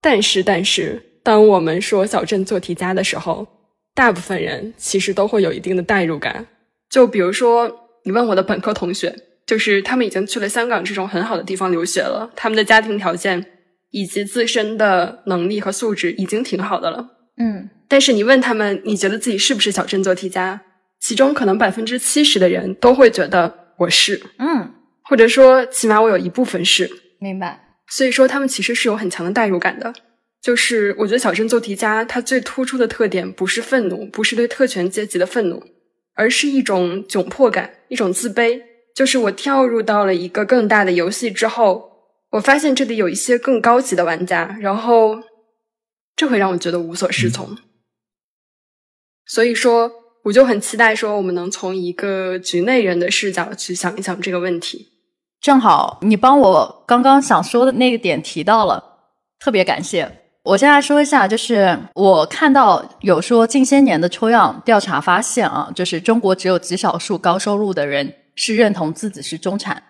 但是，但是，当我们说小镇做题家的时候，大部分人其实都会有一定的代入感。就比如说，你问我的本科同学，就是他们已经去了香港这种很好的地方留学了，他们的家庭条件以及自身的能力和素质已经挺好的了。嗯但是你问他们，你觉得自己是不是小镇做题家？其中可能百分之七十的人都会觉得我是，嗯，或者说起码我有一部分是。明白。所以说他们其实是有很强的代入感的。就是我觉得小镇做题家他最突出的特点不是愤怒，不是对特权阶级的愤怒，而是一种窘迫感，一种自卑。就是我跳入到了一个更大的游戏之后，我发现这里有一些更高级的玩家，然后这会让我觉得无所适从。所以说，我就很期待说，我们能从一个局内人的视角去想一想这个问题。正好你帮我刚刚想说的那个点提到了，特别感谢。我先来说一下，就是我看到有说近些年的抽样调查发现啊，就是中国只有极少数高收入的人是认同自己是中产，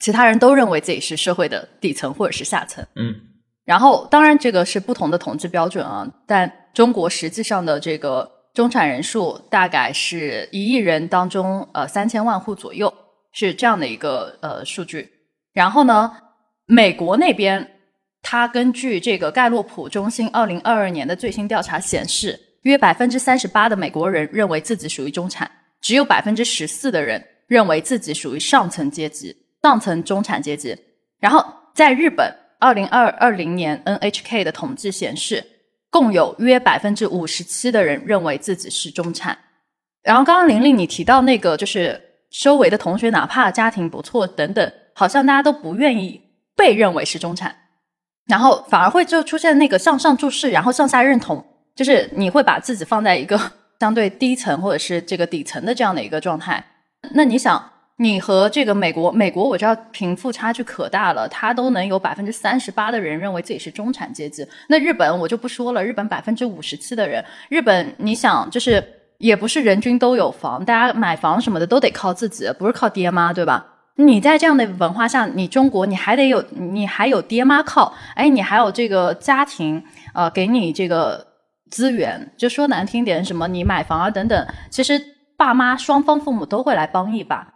其他人都认为自己是社会的底层或者是下层。嗯然后，当然这个是不同的统计标准啊，但中国实际上的这个中产人数大概是一亿人当中，呃，三千万户左右，是这样的一个呃数据。然后呢，美国那边，它根据这个盖洛普中心二零二二年的最新调查显示，约百分之三十八的美国人认为自己属于中产，只有百分之十四的人认为自己属于上层阶级、上层中产阶级。然后在日本，二零二二零年 NHK 的统计显示，共有约百分之五十七的人认为自己是中产。然后刚刚玲玲你提到那个，就是周围的同学，哪怕家庭不错等等，好像大家都不愿意被认为是中产，然后反而会就出现那个向上注视，然后向下认同，就是你会把自己放在一个相对低层或者是这个底层的这样的一个状态。那你想，你和这个美国，美国我知道贫富差距可大了，它都能有百分之三十八的人认为自己是中产阶级。那日本我就不说了，日本百分之五十七的人，日本你想就是也不是人均都有房，大家买房什么的都得靠自己，不是靠爹妈，对吧？你在这样的文化下，你中国你还得有，你还有爹妈靠，哎，你还有这个家庭，呃，给你这个资源，就说难听点，什么你买房啊等等，其实爸妈双方父母都会来帮一把。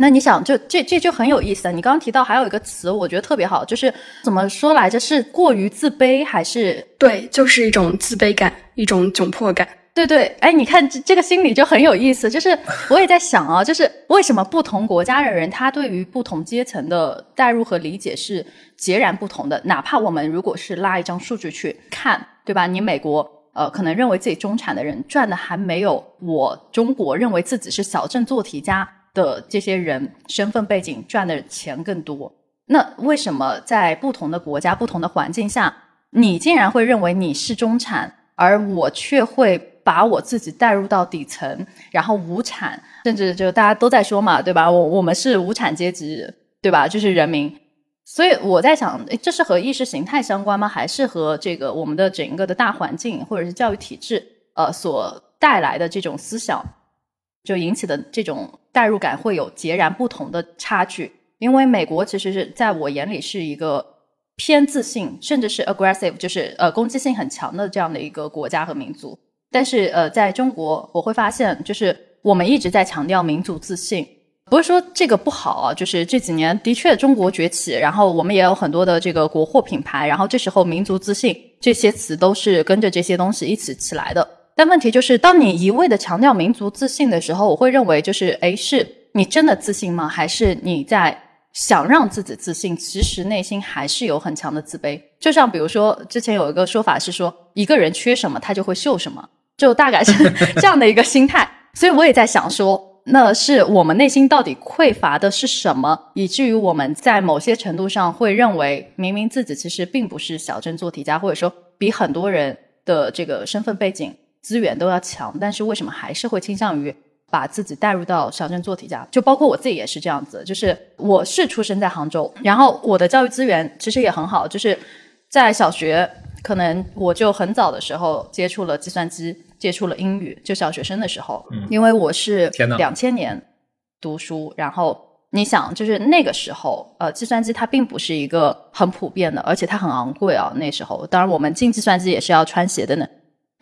那你想，就这这就很有意思。你刚刚提到还有一个词，我觉得特别好，就是怎么说来着？是过于自卑还是对，就是一种自卑感，一种窘迫感。对对，哎，你看这这个心理就很有意思，就是我也在想啊，就是为什么不同国家的人他对于不同阶层的代入和理解是截然不同的？哪怕我们如果是拉一张数据去看，对吧？你美国呃，可能认为自己中产的人赚的还没有我中国认为自己是小镇做题家的这些人身份背景赚的钱更多。那为什么在不同的国家、不同的环境下，你竟然会认为你是中产，而我却会把我自己带入到底层，然后无产，甚至就大家都在说嘛，对吧？我我们是无产阶级，对吧？就是人民。所以我在想，这是和意识形态相关吗？还是和这个我们的整个的大环境或者是教育体制呃所带来的这种思想，就引起的这种代入感会有截然不同的差距？因为美国其实是在我眼里是一个偏自信，甚至是 aggressive，就是呃攻击性很强的这样的一个国家和民族。但是呃，在中国我会发现，就是我们一直在强调民族自信。不是说这个不好啊，就是这几年的确中国崛起，然后我们也有很多的这个国货品牌，然后这时候民族自信这些词都是跟着这些东西一起起来的。但问题就是，当你一味的强调民族自信的时候，我会认为就是，哎，是你真的自信吗？还是你在想让自己自信，其实内心还是有很强的自卑？就像比如说，之前有一个说法是说，一个人缺什么，他就会秀什么，就大概是 这样的一个心态。所以我也在想说。那是我们内心到底匮乏的是什么，以至于我们在某些程度上会认为，明明自己其实并不是小镇做题家，或者说比很多人的这个身份背景、资源都要强，但是为什么还是会倾向于把自己带入到小镇做题家？就包括我自己也是这样子，就是我是出生在杭州，然后我的教育资源其实也很好，就是在小学可能我就很早的时候接触了计算机。接触了英语，就小学生的时候，因为我是两千年读书，然后你想，就是那个时候，呃，计算机它并不是一个很普遍的，而且它很昂贵啊。那时候，当然我们进计算机也是要穿鞋的呢。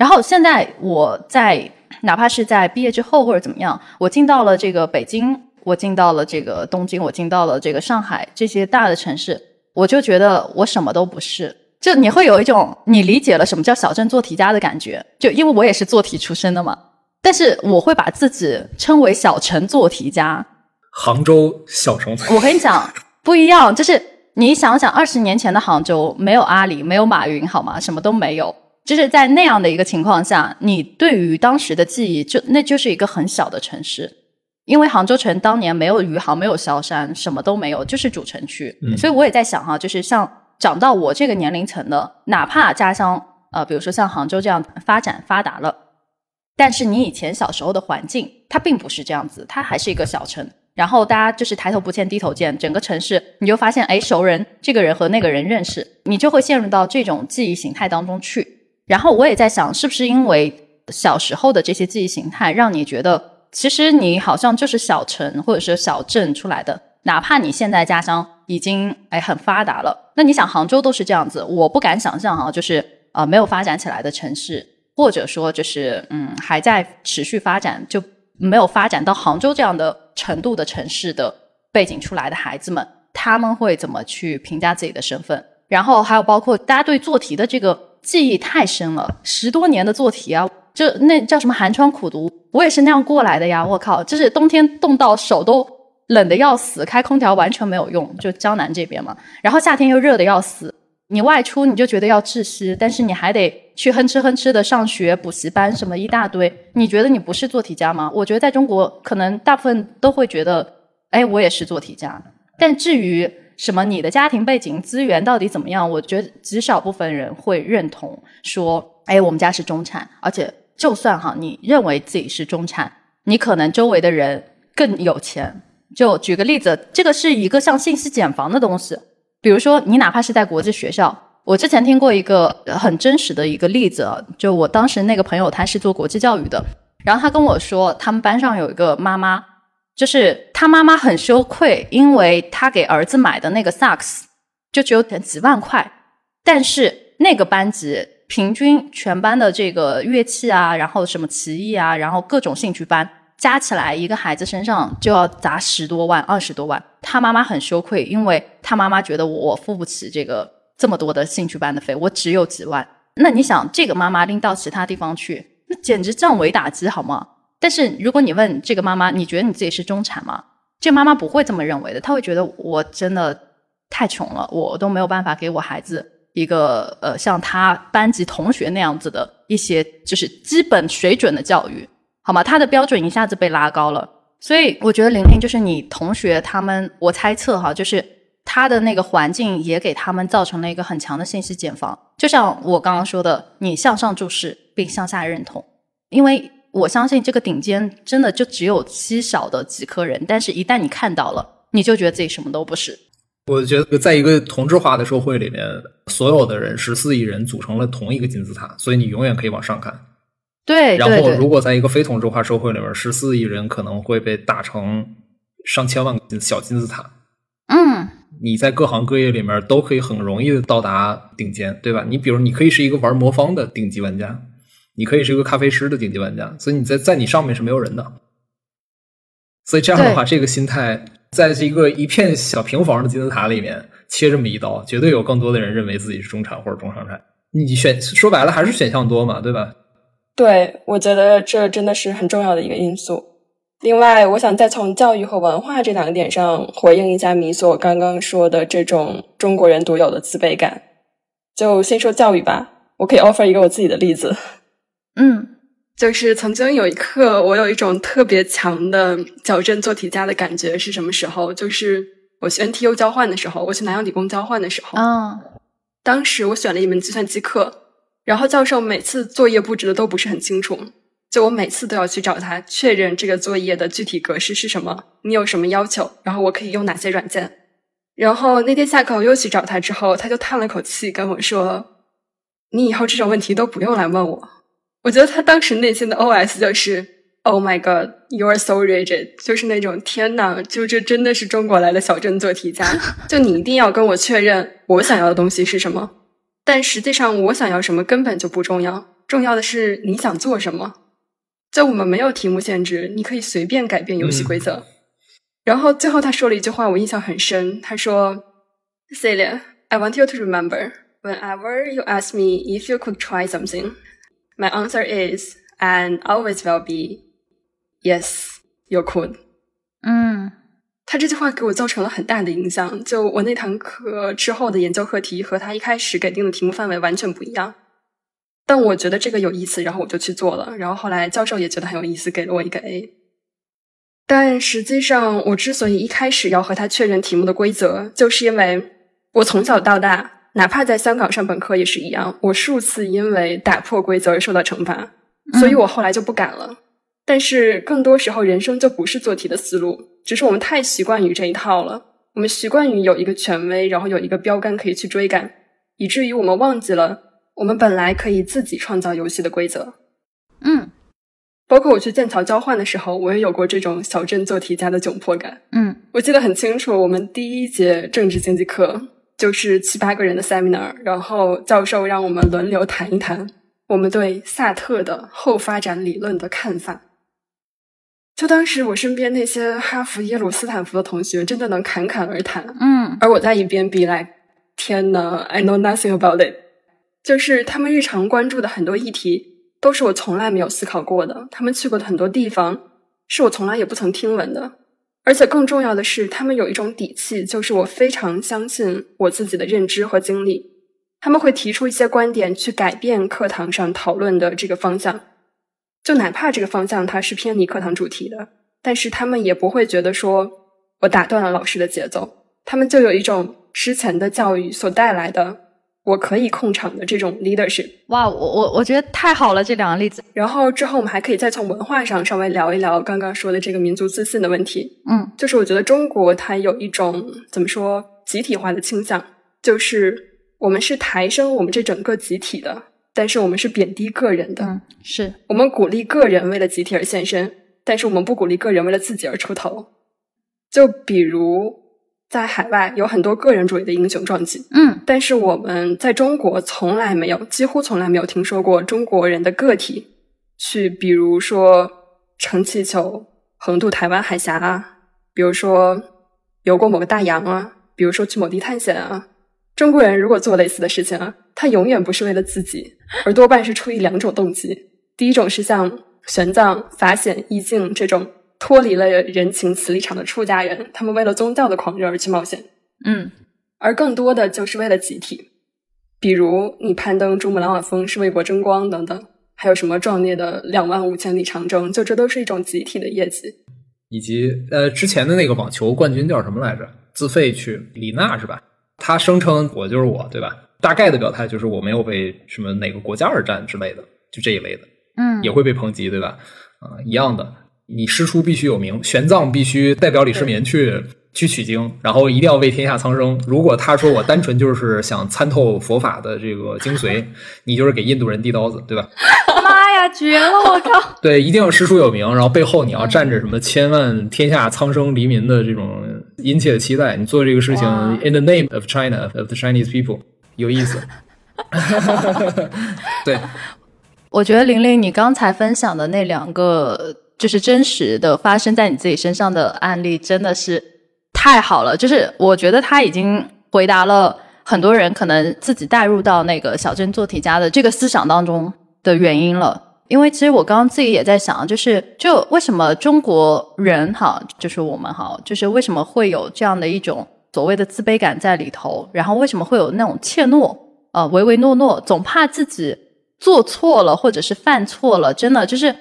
然后现在我在哪怕是在毕业之后或者怎么样，我进到了这个北京，我进到了这个东京，我进到了这个上海这些大的城市，我就觉得我什么都不是。就你会有一种你理解了什么叫小镇做题家的感觉，就因为我也是做题出身的嘛。但是我会把自己称为小城做题家，杭州小城。我跟你讲不一样，就是你想想二十年前的杭州，没有阿里，没有马云，好吗？什么都没有。就是在那样的一个情况下，你对于当时的记忆，就那就是一个很小的城市，因为杭州城当年没有余杭，没有萧山，什么都没有，就是主城区。所以我也在想哈，就是像。长到我这个年龄层的，哪怕家乡呃，比如说像杭州这样发展发达了，但是你以前小时候的环境，它并不是这样子，它还是一个小城。然后大家就是抬头不见低头见，整个城市你就发现，哎，熟人这个人和那个人认识，你就会陷入到这种记忆形态当中去。然后我也在想，是不是因为小时候的这些记忆形态，让你觉得其实你好像就是小城或者是小镇出来的，哪怕你现在家乡。已经哎很发达了，那你想杭州都是这样子，我不敢想象哈，就是呃没有发展起来的城市，或者说就是嗯还在持续发展，就没有发展到杭州这样的程度的城市的背景出来的孩子们，他们会怎么去评价自己的身份？然后还有包括大家对做题的这个记忆太深了，十多年的做题啊，就那叫什么寒窗苦读，我也是那样过来的呀，我靠，就是冬天冻到手都。冷的要死，开空调完全没有用，就江南这边嘛。然后夏天又热的要死，你外出你就觉得要窒息，但是你还得去哼哧哼哧的上学、补习班什么一大堆。你觉得你不是做题家吗？我觉得在中国可能大部分都会觉得，哎，我也是做题家。但至于什么你的家庭背景、资源到底怎么样，我觉得极少部分人会认同说，哎，我们家是中产。而且就算哈，你认为自己是中产，你可能周围的人更有钱。就举个例子，这个是一个像信息茧房的东西。比如说，你哪怕是在国际学校，我之前听过一个很真实的一个例子，就我当时那个朋友他是做国际教育的，然后他跟我说，他们班上有一个妈妈，就是他妈妈很羞愧，因为他给儿子买的那个萨克斯就只有点几万块，但是那个班级平均全班的这个乐器啊，然后什么棋艺啊，然后各种兴趣班。加起来一个孩子身上就要砸十多万、二十多万，他妈妈很羞愧，因为他妈妈觉得我付不起这个这么多的兴趣班的费，我只有几万。那你想，这个妈妈拎到其他地方去，那简直降维打击，好吗？但是如果你问这个妈妈，你觉得你自己是中产吗？这妈妈不会这么认为的，她会觉得我真的太穷了，我都没有办法给我孩子一个呃像他班级同学那样子的一些就是基本水准的教育，好吗？他的标准一下子被拉高了，所以我觉得玲玲就是你同学他们，我猜测哈，就是他的那个环境也给他们造成了一个很强的信息茧房，就像我刚刚说的，你向上注视并向下认同，因为我相信这个顶尖真的就只有稀少的几颗人，但是一旦你看到了。你就觉得自己什么都不是。我觉得，在一个同质化的社会里面，所有的人十四亿人组成了同一个金字塔，所以你永远可以往上看。对。然后，如果在一个非同质化社会里面，十四亿人可能会被打成上千万个小金字塔。嗯。你在各行各业里面都可以很容易的到达顶尖，对吧？你比如，你可以是一个玩魔方的顶级玩家，你可以是一个咖啡师的顶级玩家，所以你在在你上面是没有人的。所以这样的话，这个心态。在一个一片小平房的金字塔里面切这么一刀，绝对有更多的人认为自己是中产或者中上产。你选说白了还是选项多嘛，对吧？对，我觉得这真的是很重要的一个因素。另外，我想再从教育和文化这两个点上回应一下米索刚刚说的这种中国人独有的自卑感。就先说教育吧，我可以 offer 一个我自己的例子。嗯。就是曾经有一刻，我有一种特别强的矫正做题家的感觉，是什么时候？就是我去 NTU 交换的时候，我去南洋理工交换的时候。嗯，当时我选了一门计算机课，然后教授每次作业布置的都不是很清楚，就我每次都要去找他确认这个作业的具体格式是什么，你有什么要求，然后我可以用哪些软件。然后那天下课我又去找他之后，他就叹了口气跟我说：“你以后这种问题都不用来问我。”我觉得他当时内心的 OS 就是：“Oh my God, you are so rigid。”就是那种天呐，就这真的是中国来的小镇做题家。就你一定要跟我确认我想要的东西是什么，但实际上我想要什么根本就不重要，重要的是你想做什么。就我们没有题目限制，你可以随便改变游戏规则。然后最后他说了一句话，我印象很深。他说：“Celia, I want you to remember whenever you ask me if you could try something.” My answer is and always will be yes, you could. 嗯，他这句话给我造成了很大的影响。就我那堂课之后的研究课题和他一开始给定的题目范围完全不一样，但我觉得这个有意思，然后我就去做了。然后后来教授也觉得很有意思，给了我一个 A。但实际上，我之所以一开始要和他确认题目的规则，就是因为我从小到大。哪怕在香港上本科也是一样，我数次因为打破规则而受到惩罚，所以我后来就不敢了。但是更多时候，人生就不是做题的思路，只是我们太习惯于这一套了。我们习惯于有一个权威，然后有一个标杆可以去追赶，以至于我们忘记了我们本来可以自己创造游戏的规则。嗯，包括我去剑桥交换的时候，我也有过这种小镇做题家的窘迫感。嗯，我记得很清楚，我们第一节政治经济课。就是七八个人的 seminar，然后教授让我们轮流谈一谈我们对萨特的后发展理论的看法。就当时我身边那些哈佛、耶鲁、斯坦福的同学真的能侃侃而谈，嗯，而我在一边比来，天呐 i know nothing about it。就是他们日常关注的很多议题都是我从来没有思考过的，他们去过的很多地方是我从来也不曾听闻的。而且更重要的是，他们有一种底气，就是我非常相信我自己的认知和经历。他们会提出一些观点，去改变课堂上讨论的这个方向，就哪怕这个方向它是偏离课堂主题的，但是他们也不会觉得说我打断了老师的节奏。他们就有一种之前的教育所带来的。我可以控场的这种 leadership，哇，我我我觉得太好了这两个例子。然后之后我们还可以再从文化上稍微聊一聊刚刚说的这个民族自信的问题。嗯，就是我觉得中国它有一种怎么说集体化的倾向，就是我们是抬升我们这整个集体的，但是我们是贬低个人的。嗯，是我们鼓励个人为了集体而献身，但是我们不鼓励个人为了自己而出头。就比如。在海外有很多个人主义的英雄传记，嗯，但是我们在中国从来没有，几乎从来没有听说过中国人的个体去，比如说乘气球横渡台湾海峡啊，比如说游过某个大洋啊，比如说去某地探险啊。中国人如果做类似的事情啊，他永远不是为了自己，而多半是出于两种动机：第一种是像玄奘法显、易经这种。脱离了人情磁力场的出家人，他们为了宗教的狂热而去冒险。嗯，而更多的就是为了集体。比如你攀登珠穆朗玛峰是为国争光等等，还有什么壮烈的两万五千里长征，就这都是一种集体的业绩。以及呃，之前的那个网球冠军叫什么来着？自费去李娜是吧？他声称我就是我，对吧？大概的表态就是我没有为什么哪个国家而战之类的，就这一类的，嗯，也会被抨击，对吧？啊、一样的，你师出必须有名，玄奘必须代表李世民去去取经，然后一定要为天下苍生。如果他说我单纯就是想参透佛法的这个精髓，你就是给印度人递刀子，对吧？妈呀，绝了！我靠，对，一定要师出有名，然后背后你要站着什么千万天下苍生黎民的这种殷切的期待，你做这个事情，in the name of China of the Chinese people，有意思。对，我觉得玲玲，你刚才分享的那两个就是真实的发生在你自己身上的案例，真的是太好了。就是我觉得他已经回答了很多人可能自己带入到那个小镇做题家的这个思想当中的原因了。因为其实我刚刚自己也在想，就是就为什么中国人哈，就是我们哈，就是为什么会有这样的一种所谓的自卑感在里头，然后为什么会有那种怯懦，呃，唯唯诺诺，总怕自己做错了或者是犯错了，真的就是，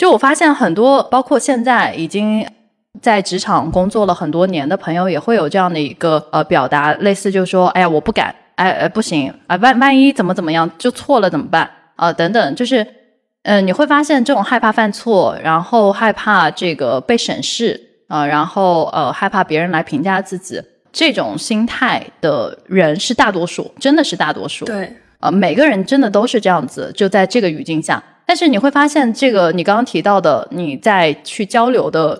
就我发现很多，包括现在已经在职场工作了很多年的朋友，也会有这样的一个呃表达，类似就是说，哎呀，我不敢，哎哎不行啊，万万一怎么怎么样就错了怎么办啊、等等，就是。嗯，你会发现这种害怕犯错，然后害怕这个被审视啊、然后呃害怕别人来评价自己，这种心态的人是大多数，真的是大多数。对，呃，每个人真的都是这样子，就在这个语境下。但是你会发现，这个你刚刚提到的，你在去交流的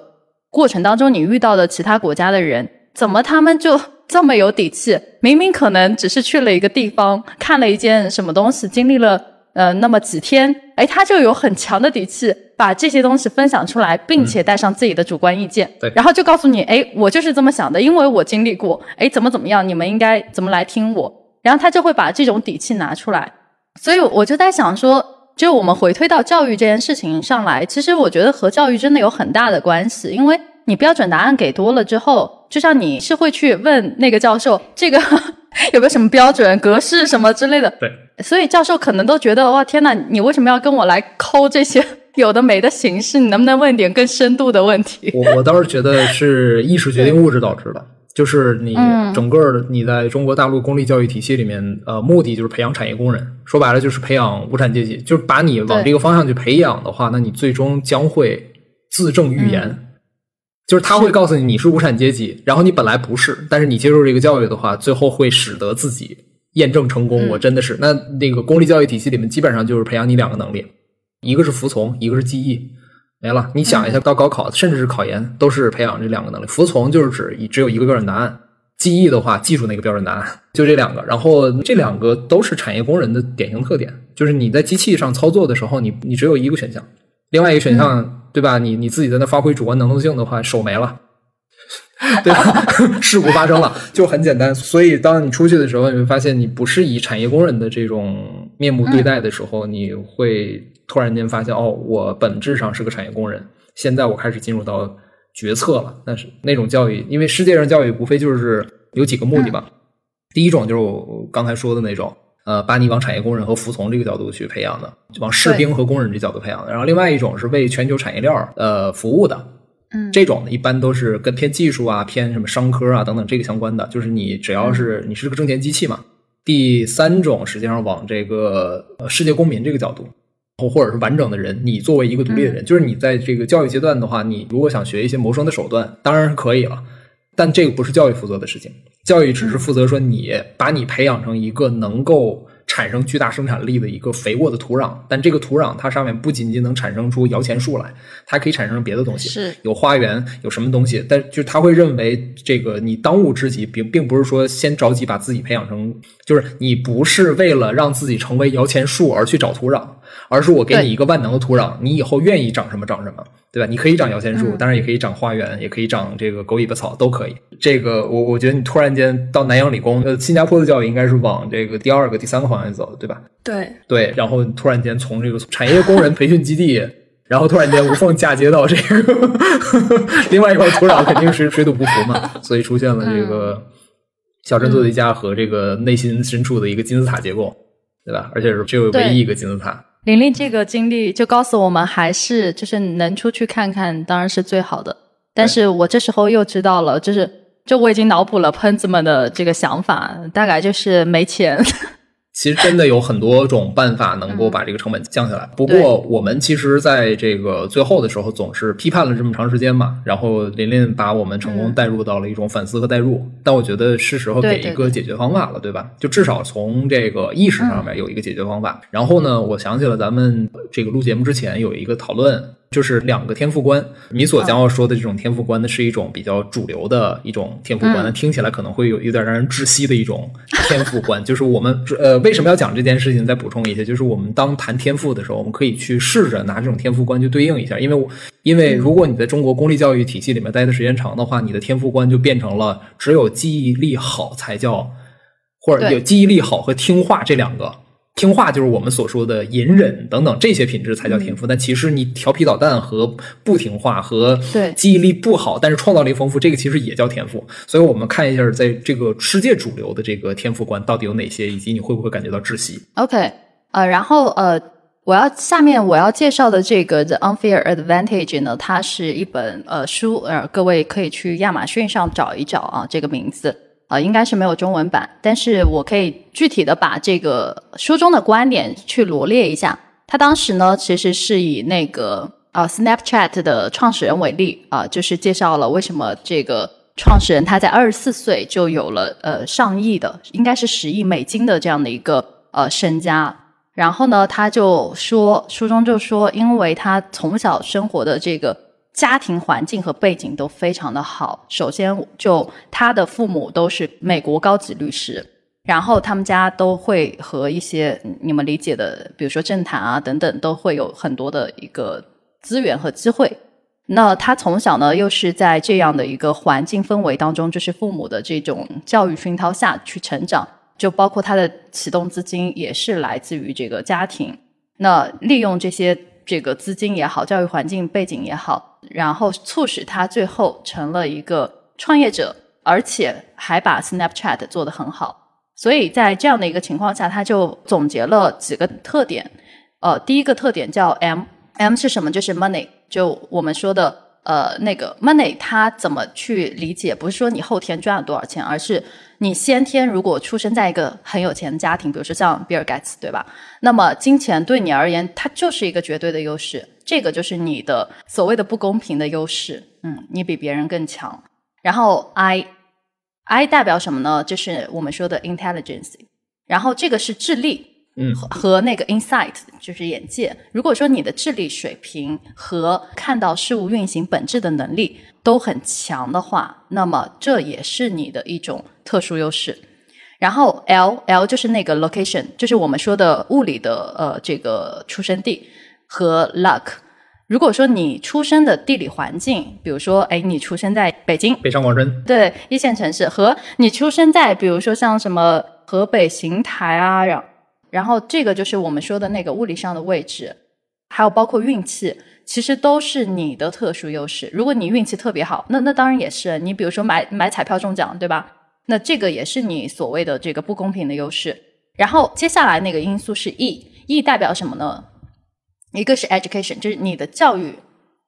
过程当中，你遇到的其他国家的人，怎么他们就这么有底气？明明可能只是去了一个地方，看了一件什么东西，经历了呃那么几天，哎，他就有很强的底气把这些东西分享出来，并且带上自己的主观意见，对然后就告诉你，哎，我就是这么想的，因为我经历过，哎，怎么怎么样，你们应该怎么来听我，然后他就会把这种底气拿出来。所以我就在想说，就我们回推到教育这件事情上来，其实我觉得和教育真的有很大的关系，因为你标准答案给多了之后，就像你是会去问那个教授这个 有没有什么标准格式什么之类的，对，所以教授可能都觉得哇天呐，你为什么要跟我来抠这些有的没的形式？你能不能问点更深度的问题？我我倒是觉得是艺术决定物质导致的，就是你嗯整个的你在中国大陆公立教育体系里面，呃，目的就是培养产业工人，说白了就是培养无产阶级，就是把你往这个方向去培养的话，那你最终将会自证预言。嗯就是他会告诉你你是无产阶级，然后你本来不是，但是你接受这个教育的话，最后会使得自己验证成功。嗯我真的是那那个公立教育体系里面，基本上就是培养你两个能力，一个是服从，一个是记忆。没了，你想一下，到高考甚至是考研，都是培养这两个能力。服从就是指以只有一个标准答案，记忆的话，记住那个标准答案，就这两个。然后这两个都是产业工人的典型特点，就是你在机器上操作的时候，你你只有一个选项，另外一个选项，对吧？你你自己在那发挥主观能动性的话，手没了。对吧？事故发生了，就很简单。所以，当你出去的时候，你会发现，你不是以产业工人的这种面目对待的时候，你会突然间发现，哦，我本质上是个产业工人。现在我开始进入到决策了。但是那种教育，因为世界上教育无非就是有几个目的吧。第一种就是我刚才说的那种，呃，把你往产业工人和服从这个角度去培养的，往士兵和工人这角度培养的。然后另外一种是为全球产业链儿呃服务的。嗯这种呢，一般都是跟偏技术啊、偏什么商科啊等等这个相关的，就是你只要是你是个挣钱机器嘛。第三种实际上往这个呃世界公民这个角度，或或者是完整的人，你作为一个独立的人，就是你在这个教育阶段的话，你如果想学一些谋生的手段，当然是可以了，但这个不是教育负责的事情，教育只是负责说你把你培养成一个能够。产生巨大生产力的一个肥沃的土壤，但这个土壤它上面不仅仅能产生出摇钱树来，它还可以产生别的东西，是有花园，有什么东西，但就是他会认为这个你当务之急，并并不是说先着急把自己培养成，就是你不是为了让自己成为摇钱树而去找土壤，而是我给你一个万能的土壤，你以后愿意长什么长什么，对吧？你可以长摇钱树，嗯当然也可以长花园，也可以长这个狗尾巴草，都可以。这个我我觉得你突然间到南洋理工，呃，新加坡的教育应该是往这个第二个、第三个方向走，对吧？对，对，然后突然间从这个产业工人培训基地，然后突然间无缝嫁接到这个 另外一块土壤，肯定是水土不服嘛，所以出现了这个小镇做题家和这个内心深处的一个金字塔结构，对吧？而且是只有唯一一个金字塔。玲玲这个经历就告诉我们，还是就是能出去看看，当然是最好的。但是我这时候又知道了，就是就我已经脑补了喷子们的这个想法，大概就是没钱。其实真的有很多种办法能够把这个成本降下来。不过我们其实在这个最后的时候，总是批判了这么长时间嘛。然后琳琳把我们成功带入到了一种反思和代入。但我觉得是时候给一个解决方法了，对吧？就至少从这个意识上面有一个解决方法。然后呢，我想起了咱们这个录节目之前有一个讨论。就是两个天赋观，你所将要说的这种天赋观呢，是一种比较主流的一种天赋观，那听起来可能会有有点让人窒息的一种天赋观。就是我们呃为什么要讲这件事情？再补充一下，就是我们当谈天赋的时候，我们可以去试着拿这种天赋观去对应一下，因为我因为如果你在中国公立教育体系里面待的时间长的话，你的天赋观就变成了只有记忆力好才叫，或者有记忆力好和听话这两个。听话就是我们所说的隐忍等等这些品质才叫天赋，但其实你调皮捣蛋和不听话和记忆力不好，但是创造力丰富，这个其实也叫天赋。所以我们看一下，在这个世界主流的这个天赋观到底有哪些，以及你会不会感觉到窒息？OK，呃，然后呃，我要下面我要介绍的这个 The Unfair Advantage 呢，它是一本呃书，呃，各位可以去亚马逊上找一找啊，这个名字。啊，应该是没有中文版，但是我可以具体的把这个书中的观点去罗列一下。他当时呢，其实是以那个啊，Snapchat 的创始人为例啊，就是介绍了为什么这个创始人他在二十四岁就有了呃上亿的，应该是十亿美金的这样的一个呃身家。然后呢，他就说书中就说，因为他从小生活的这个。家庭环境和背景都非常的好。首先，就他的父母都是美国高级律师，然后他们家都会和一些你们理解的，比如说政坛啊等等，都会有很多的一个资源和机会。那他从小呢，又是在这样的一个环境氛围当中，就是父母的这种教育熏陶下去成长，就包括他的启动资金也是来自于这个家庭。那利用这些。这个资金也好，教育环境背景也好，然后促使他最后成了一个创业者，而且还把 Snapchat 做得很好。所以在这样的一个情况下，他就总结了几个特点。呃，第一个特点叫 M，M 是什么？就是 money，就我们说的。呃，那个 money 它怎么去理解？不是说你后天赚了多少钱，而是你先天如果出生在一个很有钱的家庭，比如说像比尔盖茨，对吧？那么金钱对你而言，它就是一个绝对的优势，这个就是你的所谓的不公平的优势。嗯，你比别人更强。然后 I，I 代表什么呢？就是我们说的 intelligence，然后这个是智力。嗯，和那个 insight 就是眼界。如果说你的智力水平和看到事物运行本质的能力都很强的话，那么这也是你的一种特殊优势。然后 L L 就是那个 location，就是我们说的物理的呃这个出生地和 luck。如果说你出生的地理环境，比如说哎你出生在北京，北上广深，对一线城市，和你出生在比如说像什么河北邢台啊，然然后这个就是我们说的那个物理上的位置，还有包括运气，其实都是你的特殊优势。如果你运气特别好，那那当然也是你，比如说买买彩票中奖，对吧？那这个也是你所谓的这个不公平的优势。然后接下来那个因素是 E，E 代表什么呢？一个是 education，就是你的教育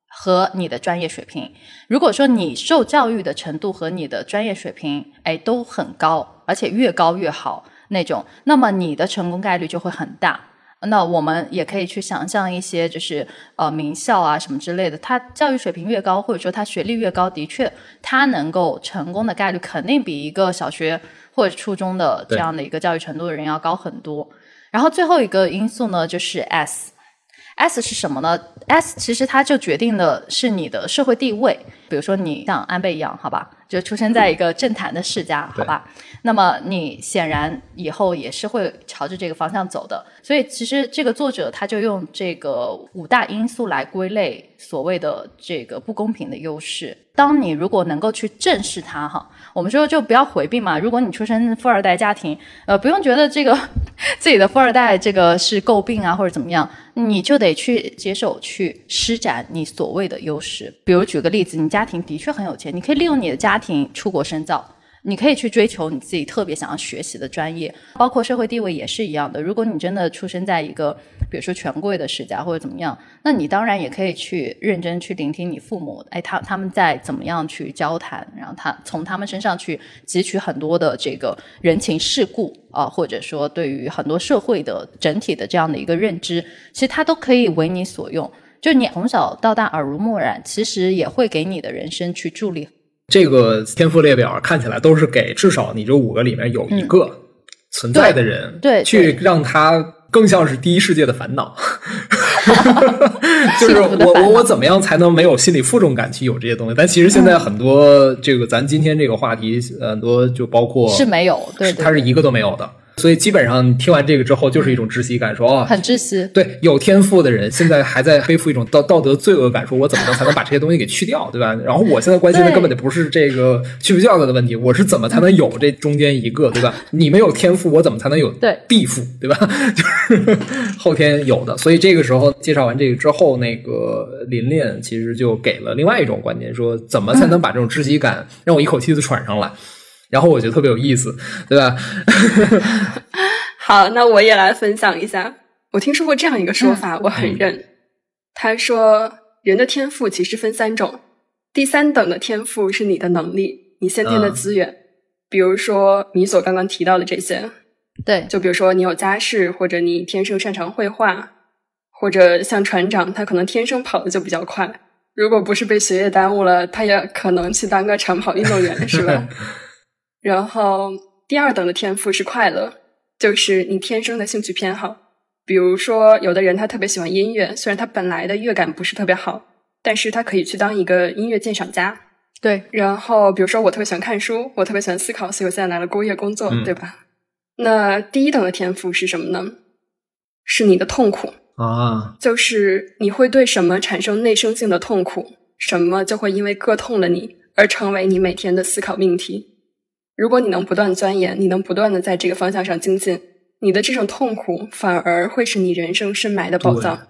和你的专业水平。如果说你受教育的程度和你的专业水平，哎，都很高，而且越高越好。那种，那么你的成功概率就会很大。那我们也可以去想象一些，就是呃名校啊什么之类的，他教育水平越高，或者说他学历越高，的确他能够成功的概率肯定比一个小学或者初中的这样的一个教育程度的人要高很多。然后最后一个因素呢，就是 S，S 是什么呢？S 其实它就决定的是你的社会地位。比如说你像安倍一样，好吧，就出生在一个政坛的世家，好吧。那么你显然以后也是会朝着这个方向走的，所以其实这个作者他就用这个五大因素来归类所谓的这个不公平的优势。当你如果能够去正视它，哈，我们说就不要回避嘛。如果你出生富二代家庭，呃，不用觉得这个 自己的富二代这个是诟病啊或者怎么样，你就得去接受去施展你所谓的优势。比如举个例子，你家庭的确很有钱，你可以利用你的家庭出国深造。你可以去追求你自己特别想要学习的专业，包括社会地位也是一样的。如果你真的出生在一个，比如说权贵的世家或者怎么样，那你当然也可以去认真去聆听你父母，哎，他他们在怎么样去交谈，然后他从他们身上去汲取很多的这个人情世故啊，或者说对于很多社会的整体的这样的一个认知，其实他都可以为你所用。就你从小到大耳濡目染，其实也会给你的人生去助力。这个天赋列表看起来都是给至少你这五个里面有一个存在的人，对，去让他更像是第一世界的烦恼。就是我我我怎么样才能没有心理负重感去有这些东西？但其实现在很多这个咱今天这个话题很多就包括是没有，对，它是一个都没有的。所以基本上听完这个之后，就是一种窒息感，说哦，很窒息。对，有天赋的人现在还在背负一种道道德罪恶感，说我怎么能才能把这些东西给去掉，对吧？然后我现在关心的根本就不是这个去不掉的问题，我是怎么才能有这中间一个，对吧？你没有天赋，我怎么才能有对地赋，对吧？就是后天有的。所以这个时候介绍完这个之后，那个林炼其实就给了另外一种观点，说怎么才能把这种窒息感让我一口气子喘上来。然后我觉得特别有意思，对吧？好，那我也来分享一下。我听说过这样一个说法，我很认。他说，人的天赋其实分三种，第三等的天赋是你的能力，你先天的资源。比如说你所刚刚提到的这些，对，就比如说你有家世，或者你天生擅长绘画，或者像船长，他可能天生跑的就比较快。如果不是被学业耽误了，他也可能去当个长跑运动员，是吧？然后，第二等的天赋是快乐，就是你天生的兴趣偏好。比如说，有的人他特别喜欢音乐，虽然他本来的乐感不是特别好，但是他可以去当一个音乐鉴赏家。对。然后，比如说我特别喜欢看书，我特别喜欢思考，所以我现在来了工业工作，对吧？那第一等的天赋是什么呢？是你的痛苦啊，就是你会对什么产生内生性的痛苦，什么就会因为割痛了你而成为你每天的思考命题。如果你能不断钻研，你能不断的在这个方向上精进，你的这种痛苦反而会是你人生深埋的宝藏。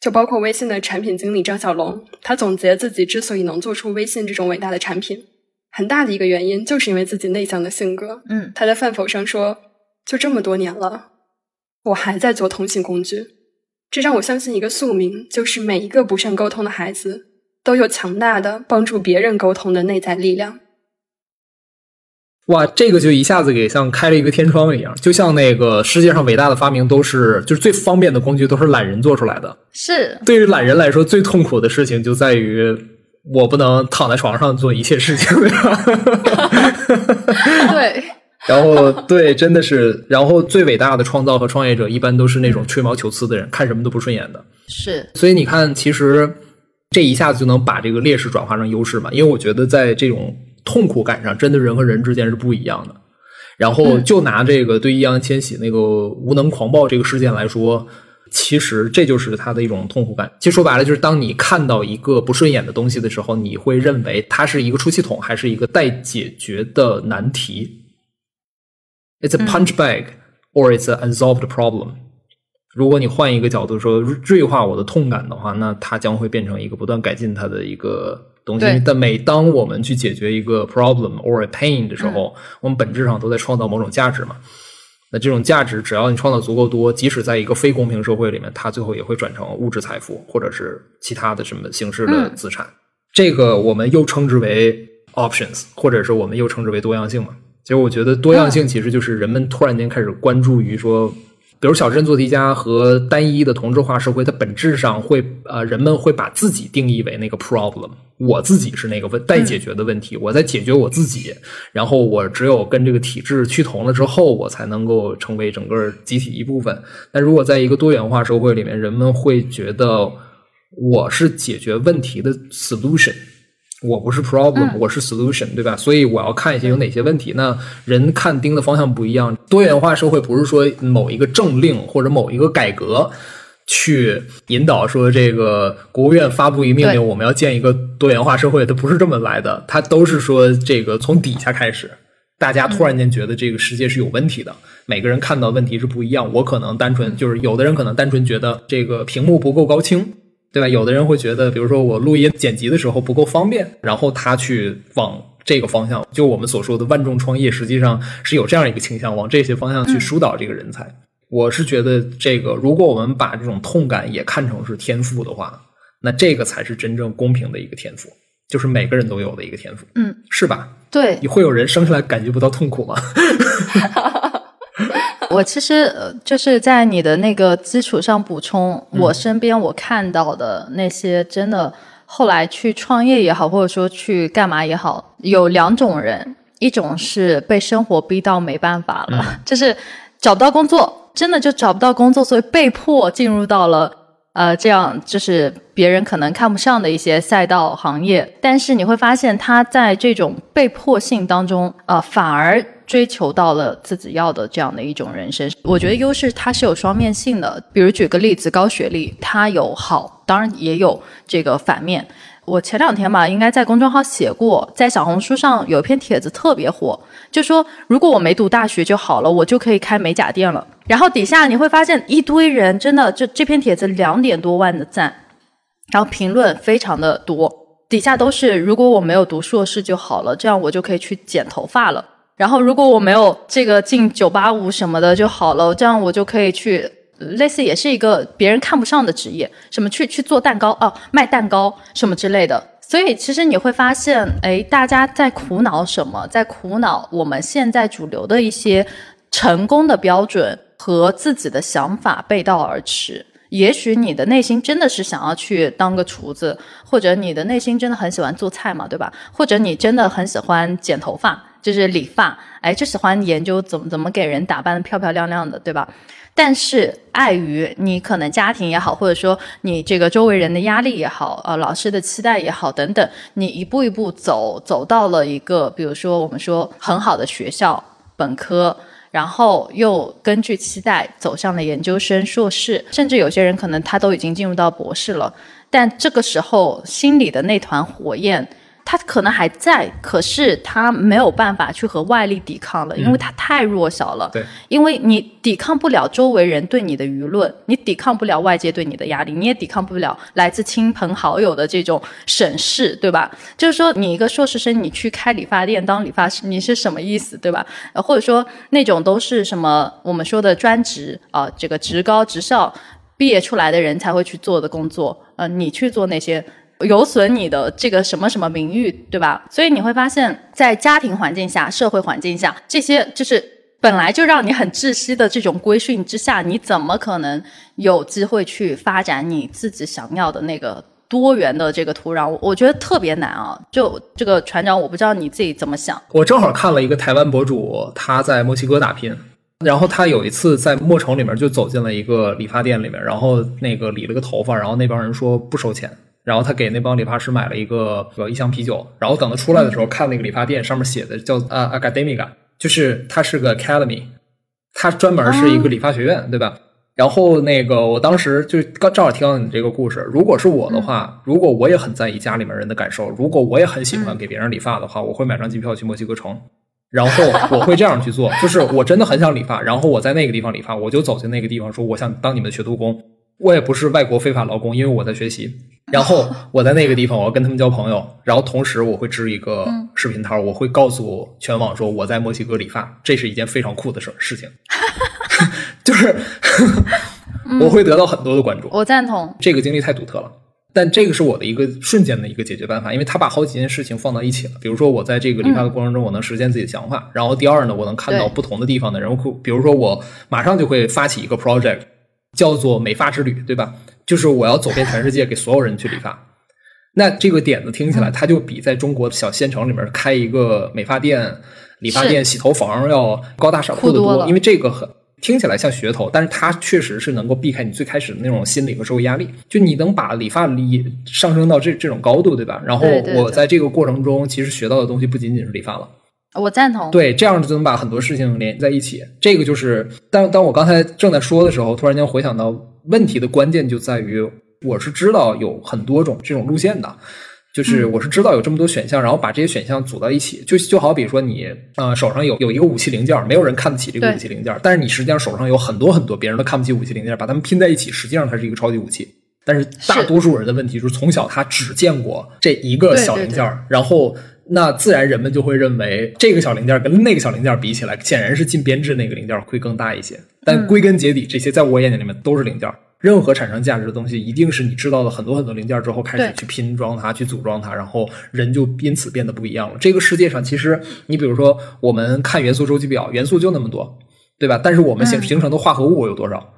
就包括微信的产品经理张小龙，他总结自己之所以能做出微信这种伟大的产品，很大的一个原因就是因为自己内向的性格。嗯，他在饭否上说：“就这么多年了，我还在做通信工具。”这让我相信一个宿命，就是每一个不善沟通的孩子都有强大的帮助别人沟通的内在力量。哇，这个就一下子给像开了一个天窗一样，就像那个世界上伟大的发明都是就是最方便的工具都是懒人做出来的。是，对于懒人来说，最痛苦的事情就在于我不能躺在床上做一切事情，对吧？对。然后，对，真的是，然后最伟大的创造和创业者一般都是那种吹毛求疵的人，看什么都不顺眼的。是。所以你看，其实这一下子就能把这个劣势转化成优势嘛？因为我觉得在这种。痛苦感上，真的人和人之间是不一样的。然后就拿这个对易烊千玺那个无能狂暴这个事件来说，其实这就是他的一种痛苦感。其实说白了，就是当你看到一个不顺眼的东西的时候，你会认为它是一个出气筒，还是一个待解决的难题？It's a punch bag or it's an unsolved problem。如果你换一个角度说，锐化我的痛感的话，那它将会变成一个不断改进它的一个。东西，但每当我们去解决一个 problem or a pain 的时候，我们本质上都在创造某种价值嘛。那这种价值，只要你创造足够多，即使在一个非公平社会里面，它最后也会转成物质财富，或者是其他的什么形式的资产。这个我们又称之为 options，或者是我们又称之为多样性嘛。其实我觉得多样性其实就是人们突然间开始关注于说。比如小镇做题家和单一的同质化社会，它本质上会呃，人们会把自己定义为那个 problem，我自己是那个问待解决的问题，我在解决我自己，然后我只有跟这个体制趋同了之后，我才能够成为整个集体一部分。但如果在一个多元化社会里面，人们会觉得我是解决问题的 solution。我不是 problem，我是 solution，对吧？所以我要看一些有哪些问题。那人看盯的方向不一样。多元化社会不是说某一个政令或者某一个改革去引导说这个国务院发布一命令，我们要建一个多元化社会，它不是这么来的。它都是说这个从底下开始，大家突然间觉得这个世界是有问题的。每个人看到问题是不一样。我可能单纯就是有的人可能单纯觉得这个屏幕不够高清。对吧？有的人会觉得，比如说我录音剪辑的时候不够方便，然后他去往这个方向，就我们所说的万众创业，实际上是有这样一个倾向，往这些方向去疏导这个人才。我是觉得，这个如果我们把这种痛感也看成是天赋的话，那这个才是真正公平的一个天赋，就是每个人都有的一个天赋，嗯，是吧？对你会有人生下来感觉不到痛苦吗？我其实呃就是在你的那个基础上补充，我身边我看到的那些真的后来去创业也好，或者说去干嘛也好，有两种人，一种是被生活逼到没办法了，就是找不到工作，真的就找不到工作，所以被迫进入到了呃这样就是别人可能看不上的一些赛道行业，但是你会发现他在这种被迫性当中，呃反而。追求到了自己要的这样的一种人生，我觉得优势它是有双面性的。比如举个例子，高学历它有好，当然也有这个反面。我前两天吧，应该在公众号写过，在小红书上有一篇帖子特别火，就说如果我没读大学就好了，我就可以开美甲店了。然后底下你会发现一堆人，真的就这篇帖子两点多万的赞，然后评论非常的多，底下都是如果我没有读硕士就好了，这样我就可以去剪头发了。然后，如果我没有这个进九八五什么的就好了，这样我就可以去，类似也是一个别人看不上的职业，什么去去做蛋糕哦，卖蛋糕什么之类的。所以其实你会发现，哎，大家在苦恼什么？在苦恼我们现在主流的一些成功的标准和自己的想法背道而驰。也许你的内心真的是想要去当个厨子，或者你的内心真的很喜欢做菜嘛，对吧？或者你真的很喜欢剪头发。就是理发，哎，就喜欢研究怎么怎么给人打扮的漂漂亮亮的，对吧？但是碍于你可能家庭也好，或者说你这个周围人的压力也好，呃，老师的期待也好等等，你一步一步走，走到了一个，比如说我们说很好的学校本科，然后又根据期待走向了研究生、硕士，甚至有些人可能他都已经进入到博士了，但这个时候心里的那团火焰。他可能还在，可是他没有办法去和外力抵抗了，因为他太弱小了。对，因为你抵抗不了周围人对你的舆论，你抵抗不了外界对你的压力，你也抵抗不了来自亲朋好友的这种审视，对吧？就是说，你一个硕士生，你去开理发店当理发师，你是什么意思，对吧？呃，或者说那种都是什么我们说的专职啊，这个职高职校毕业出来的人才会去做的工作，呃，你去做那些。有损你的这个什么什么名誉，对吧？所以你会发现在家庭环境下、社会环境下，这些就是本来就让你很窒息的这种规训之下，你怎么可能有机会去发展你自己想要的那个多元的这个土壤？我觉得特别难啊！就这个船长，我不知道你自己怎么想。我正好看了一个台湾博主，他在墨西哥打拼，然后他有一次在墨城里面就走进了一个理发店里面，然后那个理了个头发，然后那帮人说不收钱。然后他给那帮理发师买了一个呃一箱啤酒，然后等他出来的时候，看那个理发店上面写的叫啊 Academica，就是它是个 Academy，它专门是一个理发学院，对吧？然后那个我当时就刚正好听到你这个故事，如果是我的话，如果我也很在意家里面人的感受，如果我也很喜欢给别人理发的话，我会买张机票去墨西哥城，然后我会这样去做，就是我真的很想理发，然后我在那个地方理发，我就走进那个地方说我想当你们的学徒工。我也不是外国非法劳工，因为我在学习。然后 我在那个地方，我要跟他们交朋友。然后同时，我会支一个视频摊我会告诉全网说我在墨西哥理发，这是一件非常酷的事事情。就是 我会得到很多的关注。我赞同这个经历太独特了，但这个是我的一个瞬间的一个解决办法，因为他把好几件事情放到一起了。比如说，我在这个理发的过程中，我能实现自己的想法。然后第二呢，我能看到不同的地方的人物。比如说，我马上就会发起一个 project。叫做美发之旅，对吧？就是我要走遍全世界，给所有人去理发。那这个点子听起来，它就比在中国小县城里面开一个美发店、理发店、洗头房要高大上酷得多。因为这个很听起来像噱头，但是它确实是能够避开你最开始的那种心理和社会压力。就你能把理发理上升到这这种高度，对吧？然后我在这个过程中，其实学到的东西不仅仅是理发了。我赞同，对，这样就能把很多事情连在一起。这个就是，当当我刚才正在说的时候，突然间回想到问题的关键就在于，我是知道有很多种这种路线的，就是我是知道有这么多选项，然后把这些选项组到一起，就就好比说你呃手上有有一个武器零件，没有人看得起这个武器零件，但是你实际上手上有很多很多别人都看不起武器零件，把它们拼在一起，实际上它是一个超级武器。但是大多数人的问题就是从小他只见过这一个小零件儿，然后那自然人们就会认为这个小零件跟那个小零件比起来，显然是进编制那个零件会更大一些。但归根结底，这些在我眼睛里面都是零件。任何产生价值的东西，一定是你知道了很多很多零件之后，开始去拼装它，去组装它，然后人就因此变得不一样了。这个世界上，其实你比如说，我们看元素周期表，元素就那么多，对吧？但是我们形形成的化合物有多少？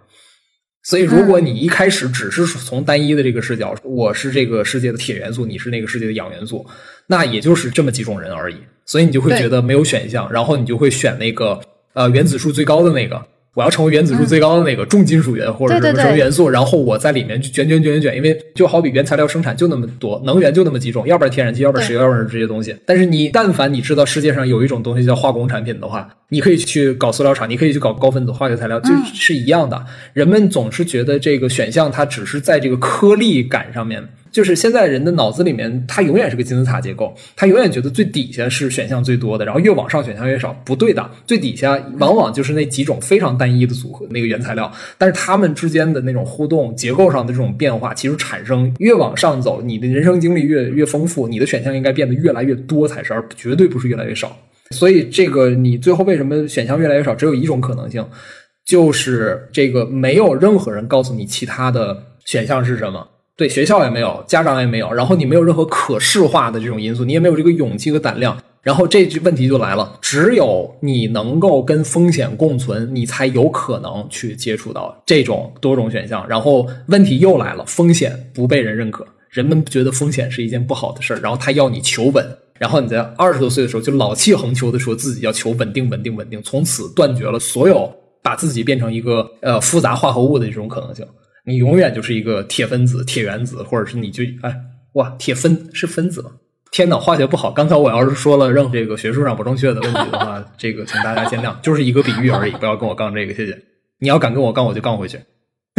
所以，如果你一开始只是从单一的这个视角，我是这个世界的铁元素，你是那个世界的氧元素，那也就是这么几种人而已。所以你就会觉得没有选项，然后你就会选那个呃原子数最高的那个。我要成为原子数最高的那个重金属元或者什么什么元素，然后我在里面去卷卷卷卷卷，因为就好比原材料生产就那么多，能源就那么几种，要不然天然气，要不然石油，要不然这些东西。但是你但凡你知道世界上有一种东西叫化工产品的话，你可以去搞塑料厂，你可以去搞高分子化学材料，就是一样的。人们总是觉得这个选项它只是在这个颗粒感上面。就是现在人的脑子里面，它永远是个金字塔结构，他永远觉得最底下是选项最多的，然后越往上选项越少。不对的，最底下往往就是那几种非常单一的组合那个原材料，但是他们之间的那种互动结构上的这种变化，其实产生越往上走，你的人生经历越越丰富，你的选项应该变得越来越多才是，而绝对不是越来越少。所以这个你最后为什么选项越来越少？只有一种可能性，就是这个没有任何人告诉你其他的选项是什么。对学校也没有，家长也没有，然后你没有任何可视化的这种因素，你也没有这个勇气和胆量，然后这句问题就来了：只有你能够跟风险共存，你才有可能去接触到这种多种选项。然后问题又来了，风险不被人认可，人们觉得风险是一件不好的事儿，然后他要你求稳，然后你在二十多岁的时候就老气横秋的说自己要求稳定、稳定、稳定，从此断绝了所有把自己变成一个呃复杂化合物的这种可能性。你永远就是一个铁分子、铁原子，或者是你就哎哇，铁分是分子吗？天呐，化学不好。刚才我要是说了任何这个学术上不正确的问题的话，这个请大家见谅，就是一个比喻而已，不要跟我杠这个，谢谢。你要敢跟我杠，我就杠回去。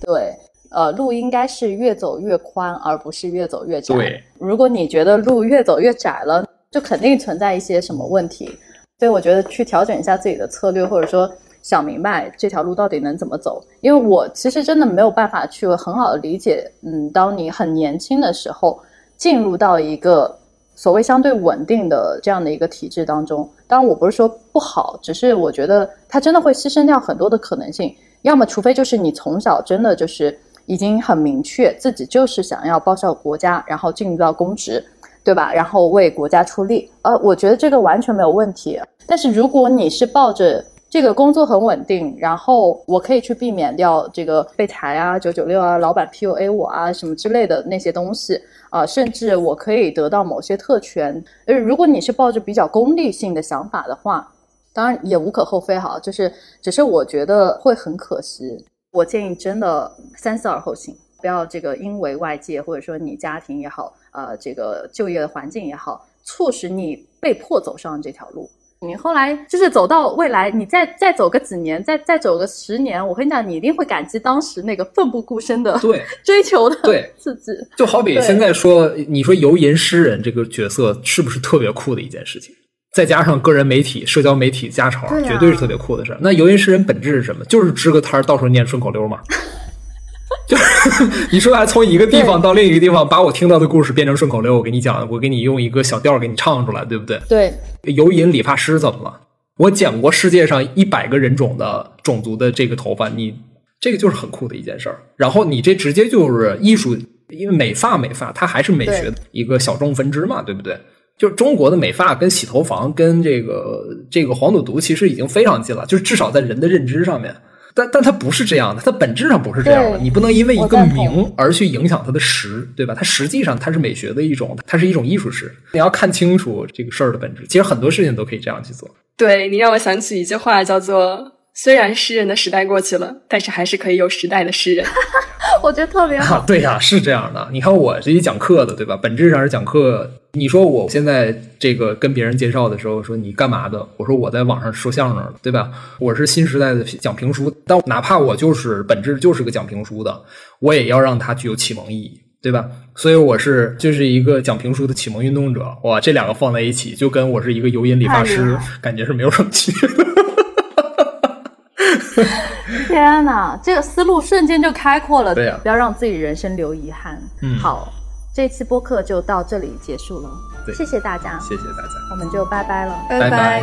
对，呃，路应该是越走越宽，而不是越走越窄。对，如果你觉得路越走越窄了，就肯定存在一些什么问题。所以我觉得去调整一下自己的策略，或者说。想明白这条路到底能怎么走，因为我其实真的没有办法去很好的理解，嗯，当你很年轻的时候进入到一个所谓相对稳定的这样的一个体制当中，当然我不是说不好，只是我觉得它真的会牺牲掉很多的可能性。要么除非就是你从小真的就是已经很明确自己就是想要报效国家，然后进入到公职，对吧？然后为国家出力，呃，我觉得这个完全没有问题。但是如果你是抱着这个工作很稳定，然后我可以去避免掉这个被裁啊、九九六啊、老板 PUA 我啊什么之类的那些东西啊，甚至我可以得到某些特权。呃，如果你是抱着比较功利性的想法的话，当然也无可厚非哈，就是只是我觉得会很可惜。我建议真的三思而后行，不要这个因为外界或者说你家庭也好，呃，这个就业的环境也好，促使你被迫走上这条路。你后来就是走到未来，你再再走个几年，再再走个十年，我跟你讲，你一定会感激当时那个奋不顾身的对 追求的对 自己。就好比现在说，你说游吟诗人这个角色是不是特别酷的一件事情？再加上个人媒体、社交媒体加成，绝对是特别酷的事儿。那游吟诗人本质是什么？就是支个摊儿，到处念顺口溜嘛。就是你说，还从一个地方到另一个地方，把我听到的故事变成顺口溜，我给你讲，我给你用一个小调给你唱出来，对不对？对。油银理发师怎么了？我剪过世界上一百个人种的种族的这个头发，你这个就是很酷的一件事儿。然后你这直接就是艺术，因为美发美发它还是美学的一个小众分支嘛，对不对？就是中国的美发跟洗头房跟这个这个黄赌毒其实已经非常近了，就是至少在人的认知上面。但但它不是这样的，它本质上不是这样的。你不能因为一个名而去影响它的实，对吧？它实际上它是美学的一种，它是一种艺术史。你要看清楚这个事儿的本质。其实很多事情都可以这样去做。对你让我想起一句话，叫做“虽然诗人的时代过去了，但是还是可以有时代的诗人。”我觉得特别好。对呀，是这样的。你看我这一讲课的，对吧？本质上是讲课。你说我现在这个跟别人介绍的时候，说你干嘛的？我说我在网上说相声的，对吧？我是新时代的讲评书，但哪怕我就是本质就是个讲评书的，我也要让它具有启蒙意义，对吧？所以我是就是一个讲评书的启蒙运动者。哇，这两个放在一起，就跟我是一个游吟理发师，感觉是没有什么区别。天哪，这个思路瞬间就开阔了。对呀不要让自己人生留遗憾。嗯好，这次播客就到这里结束了。谢谢大家，谢谢大家。我们就拜拜了。拜拜拜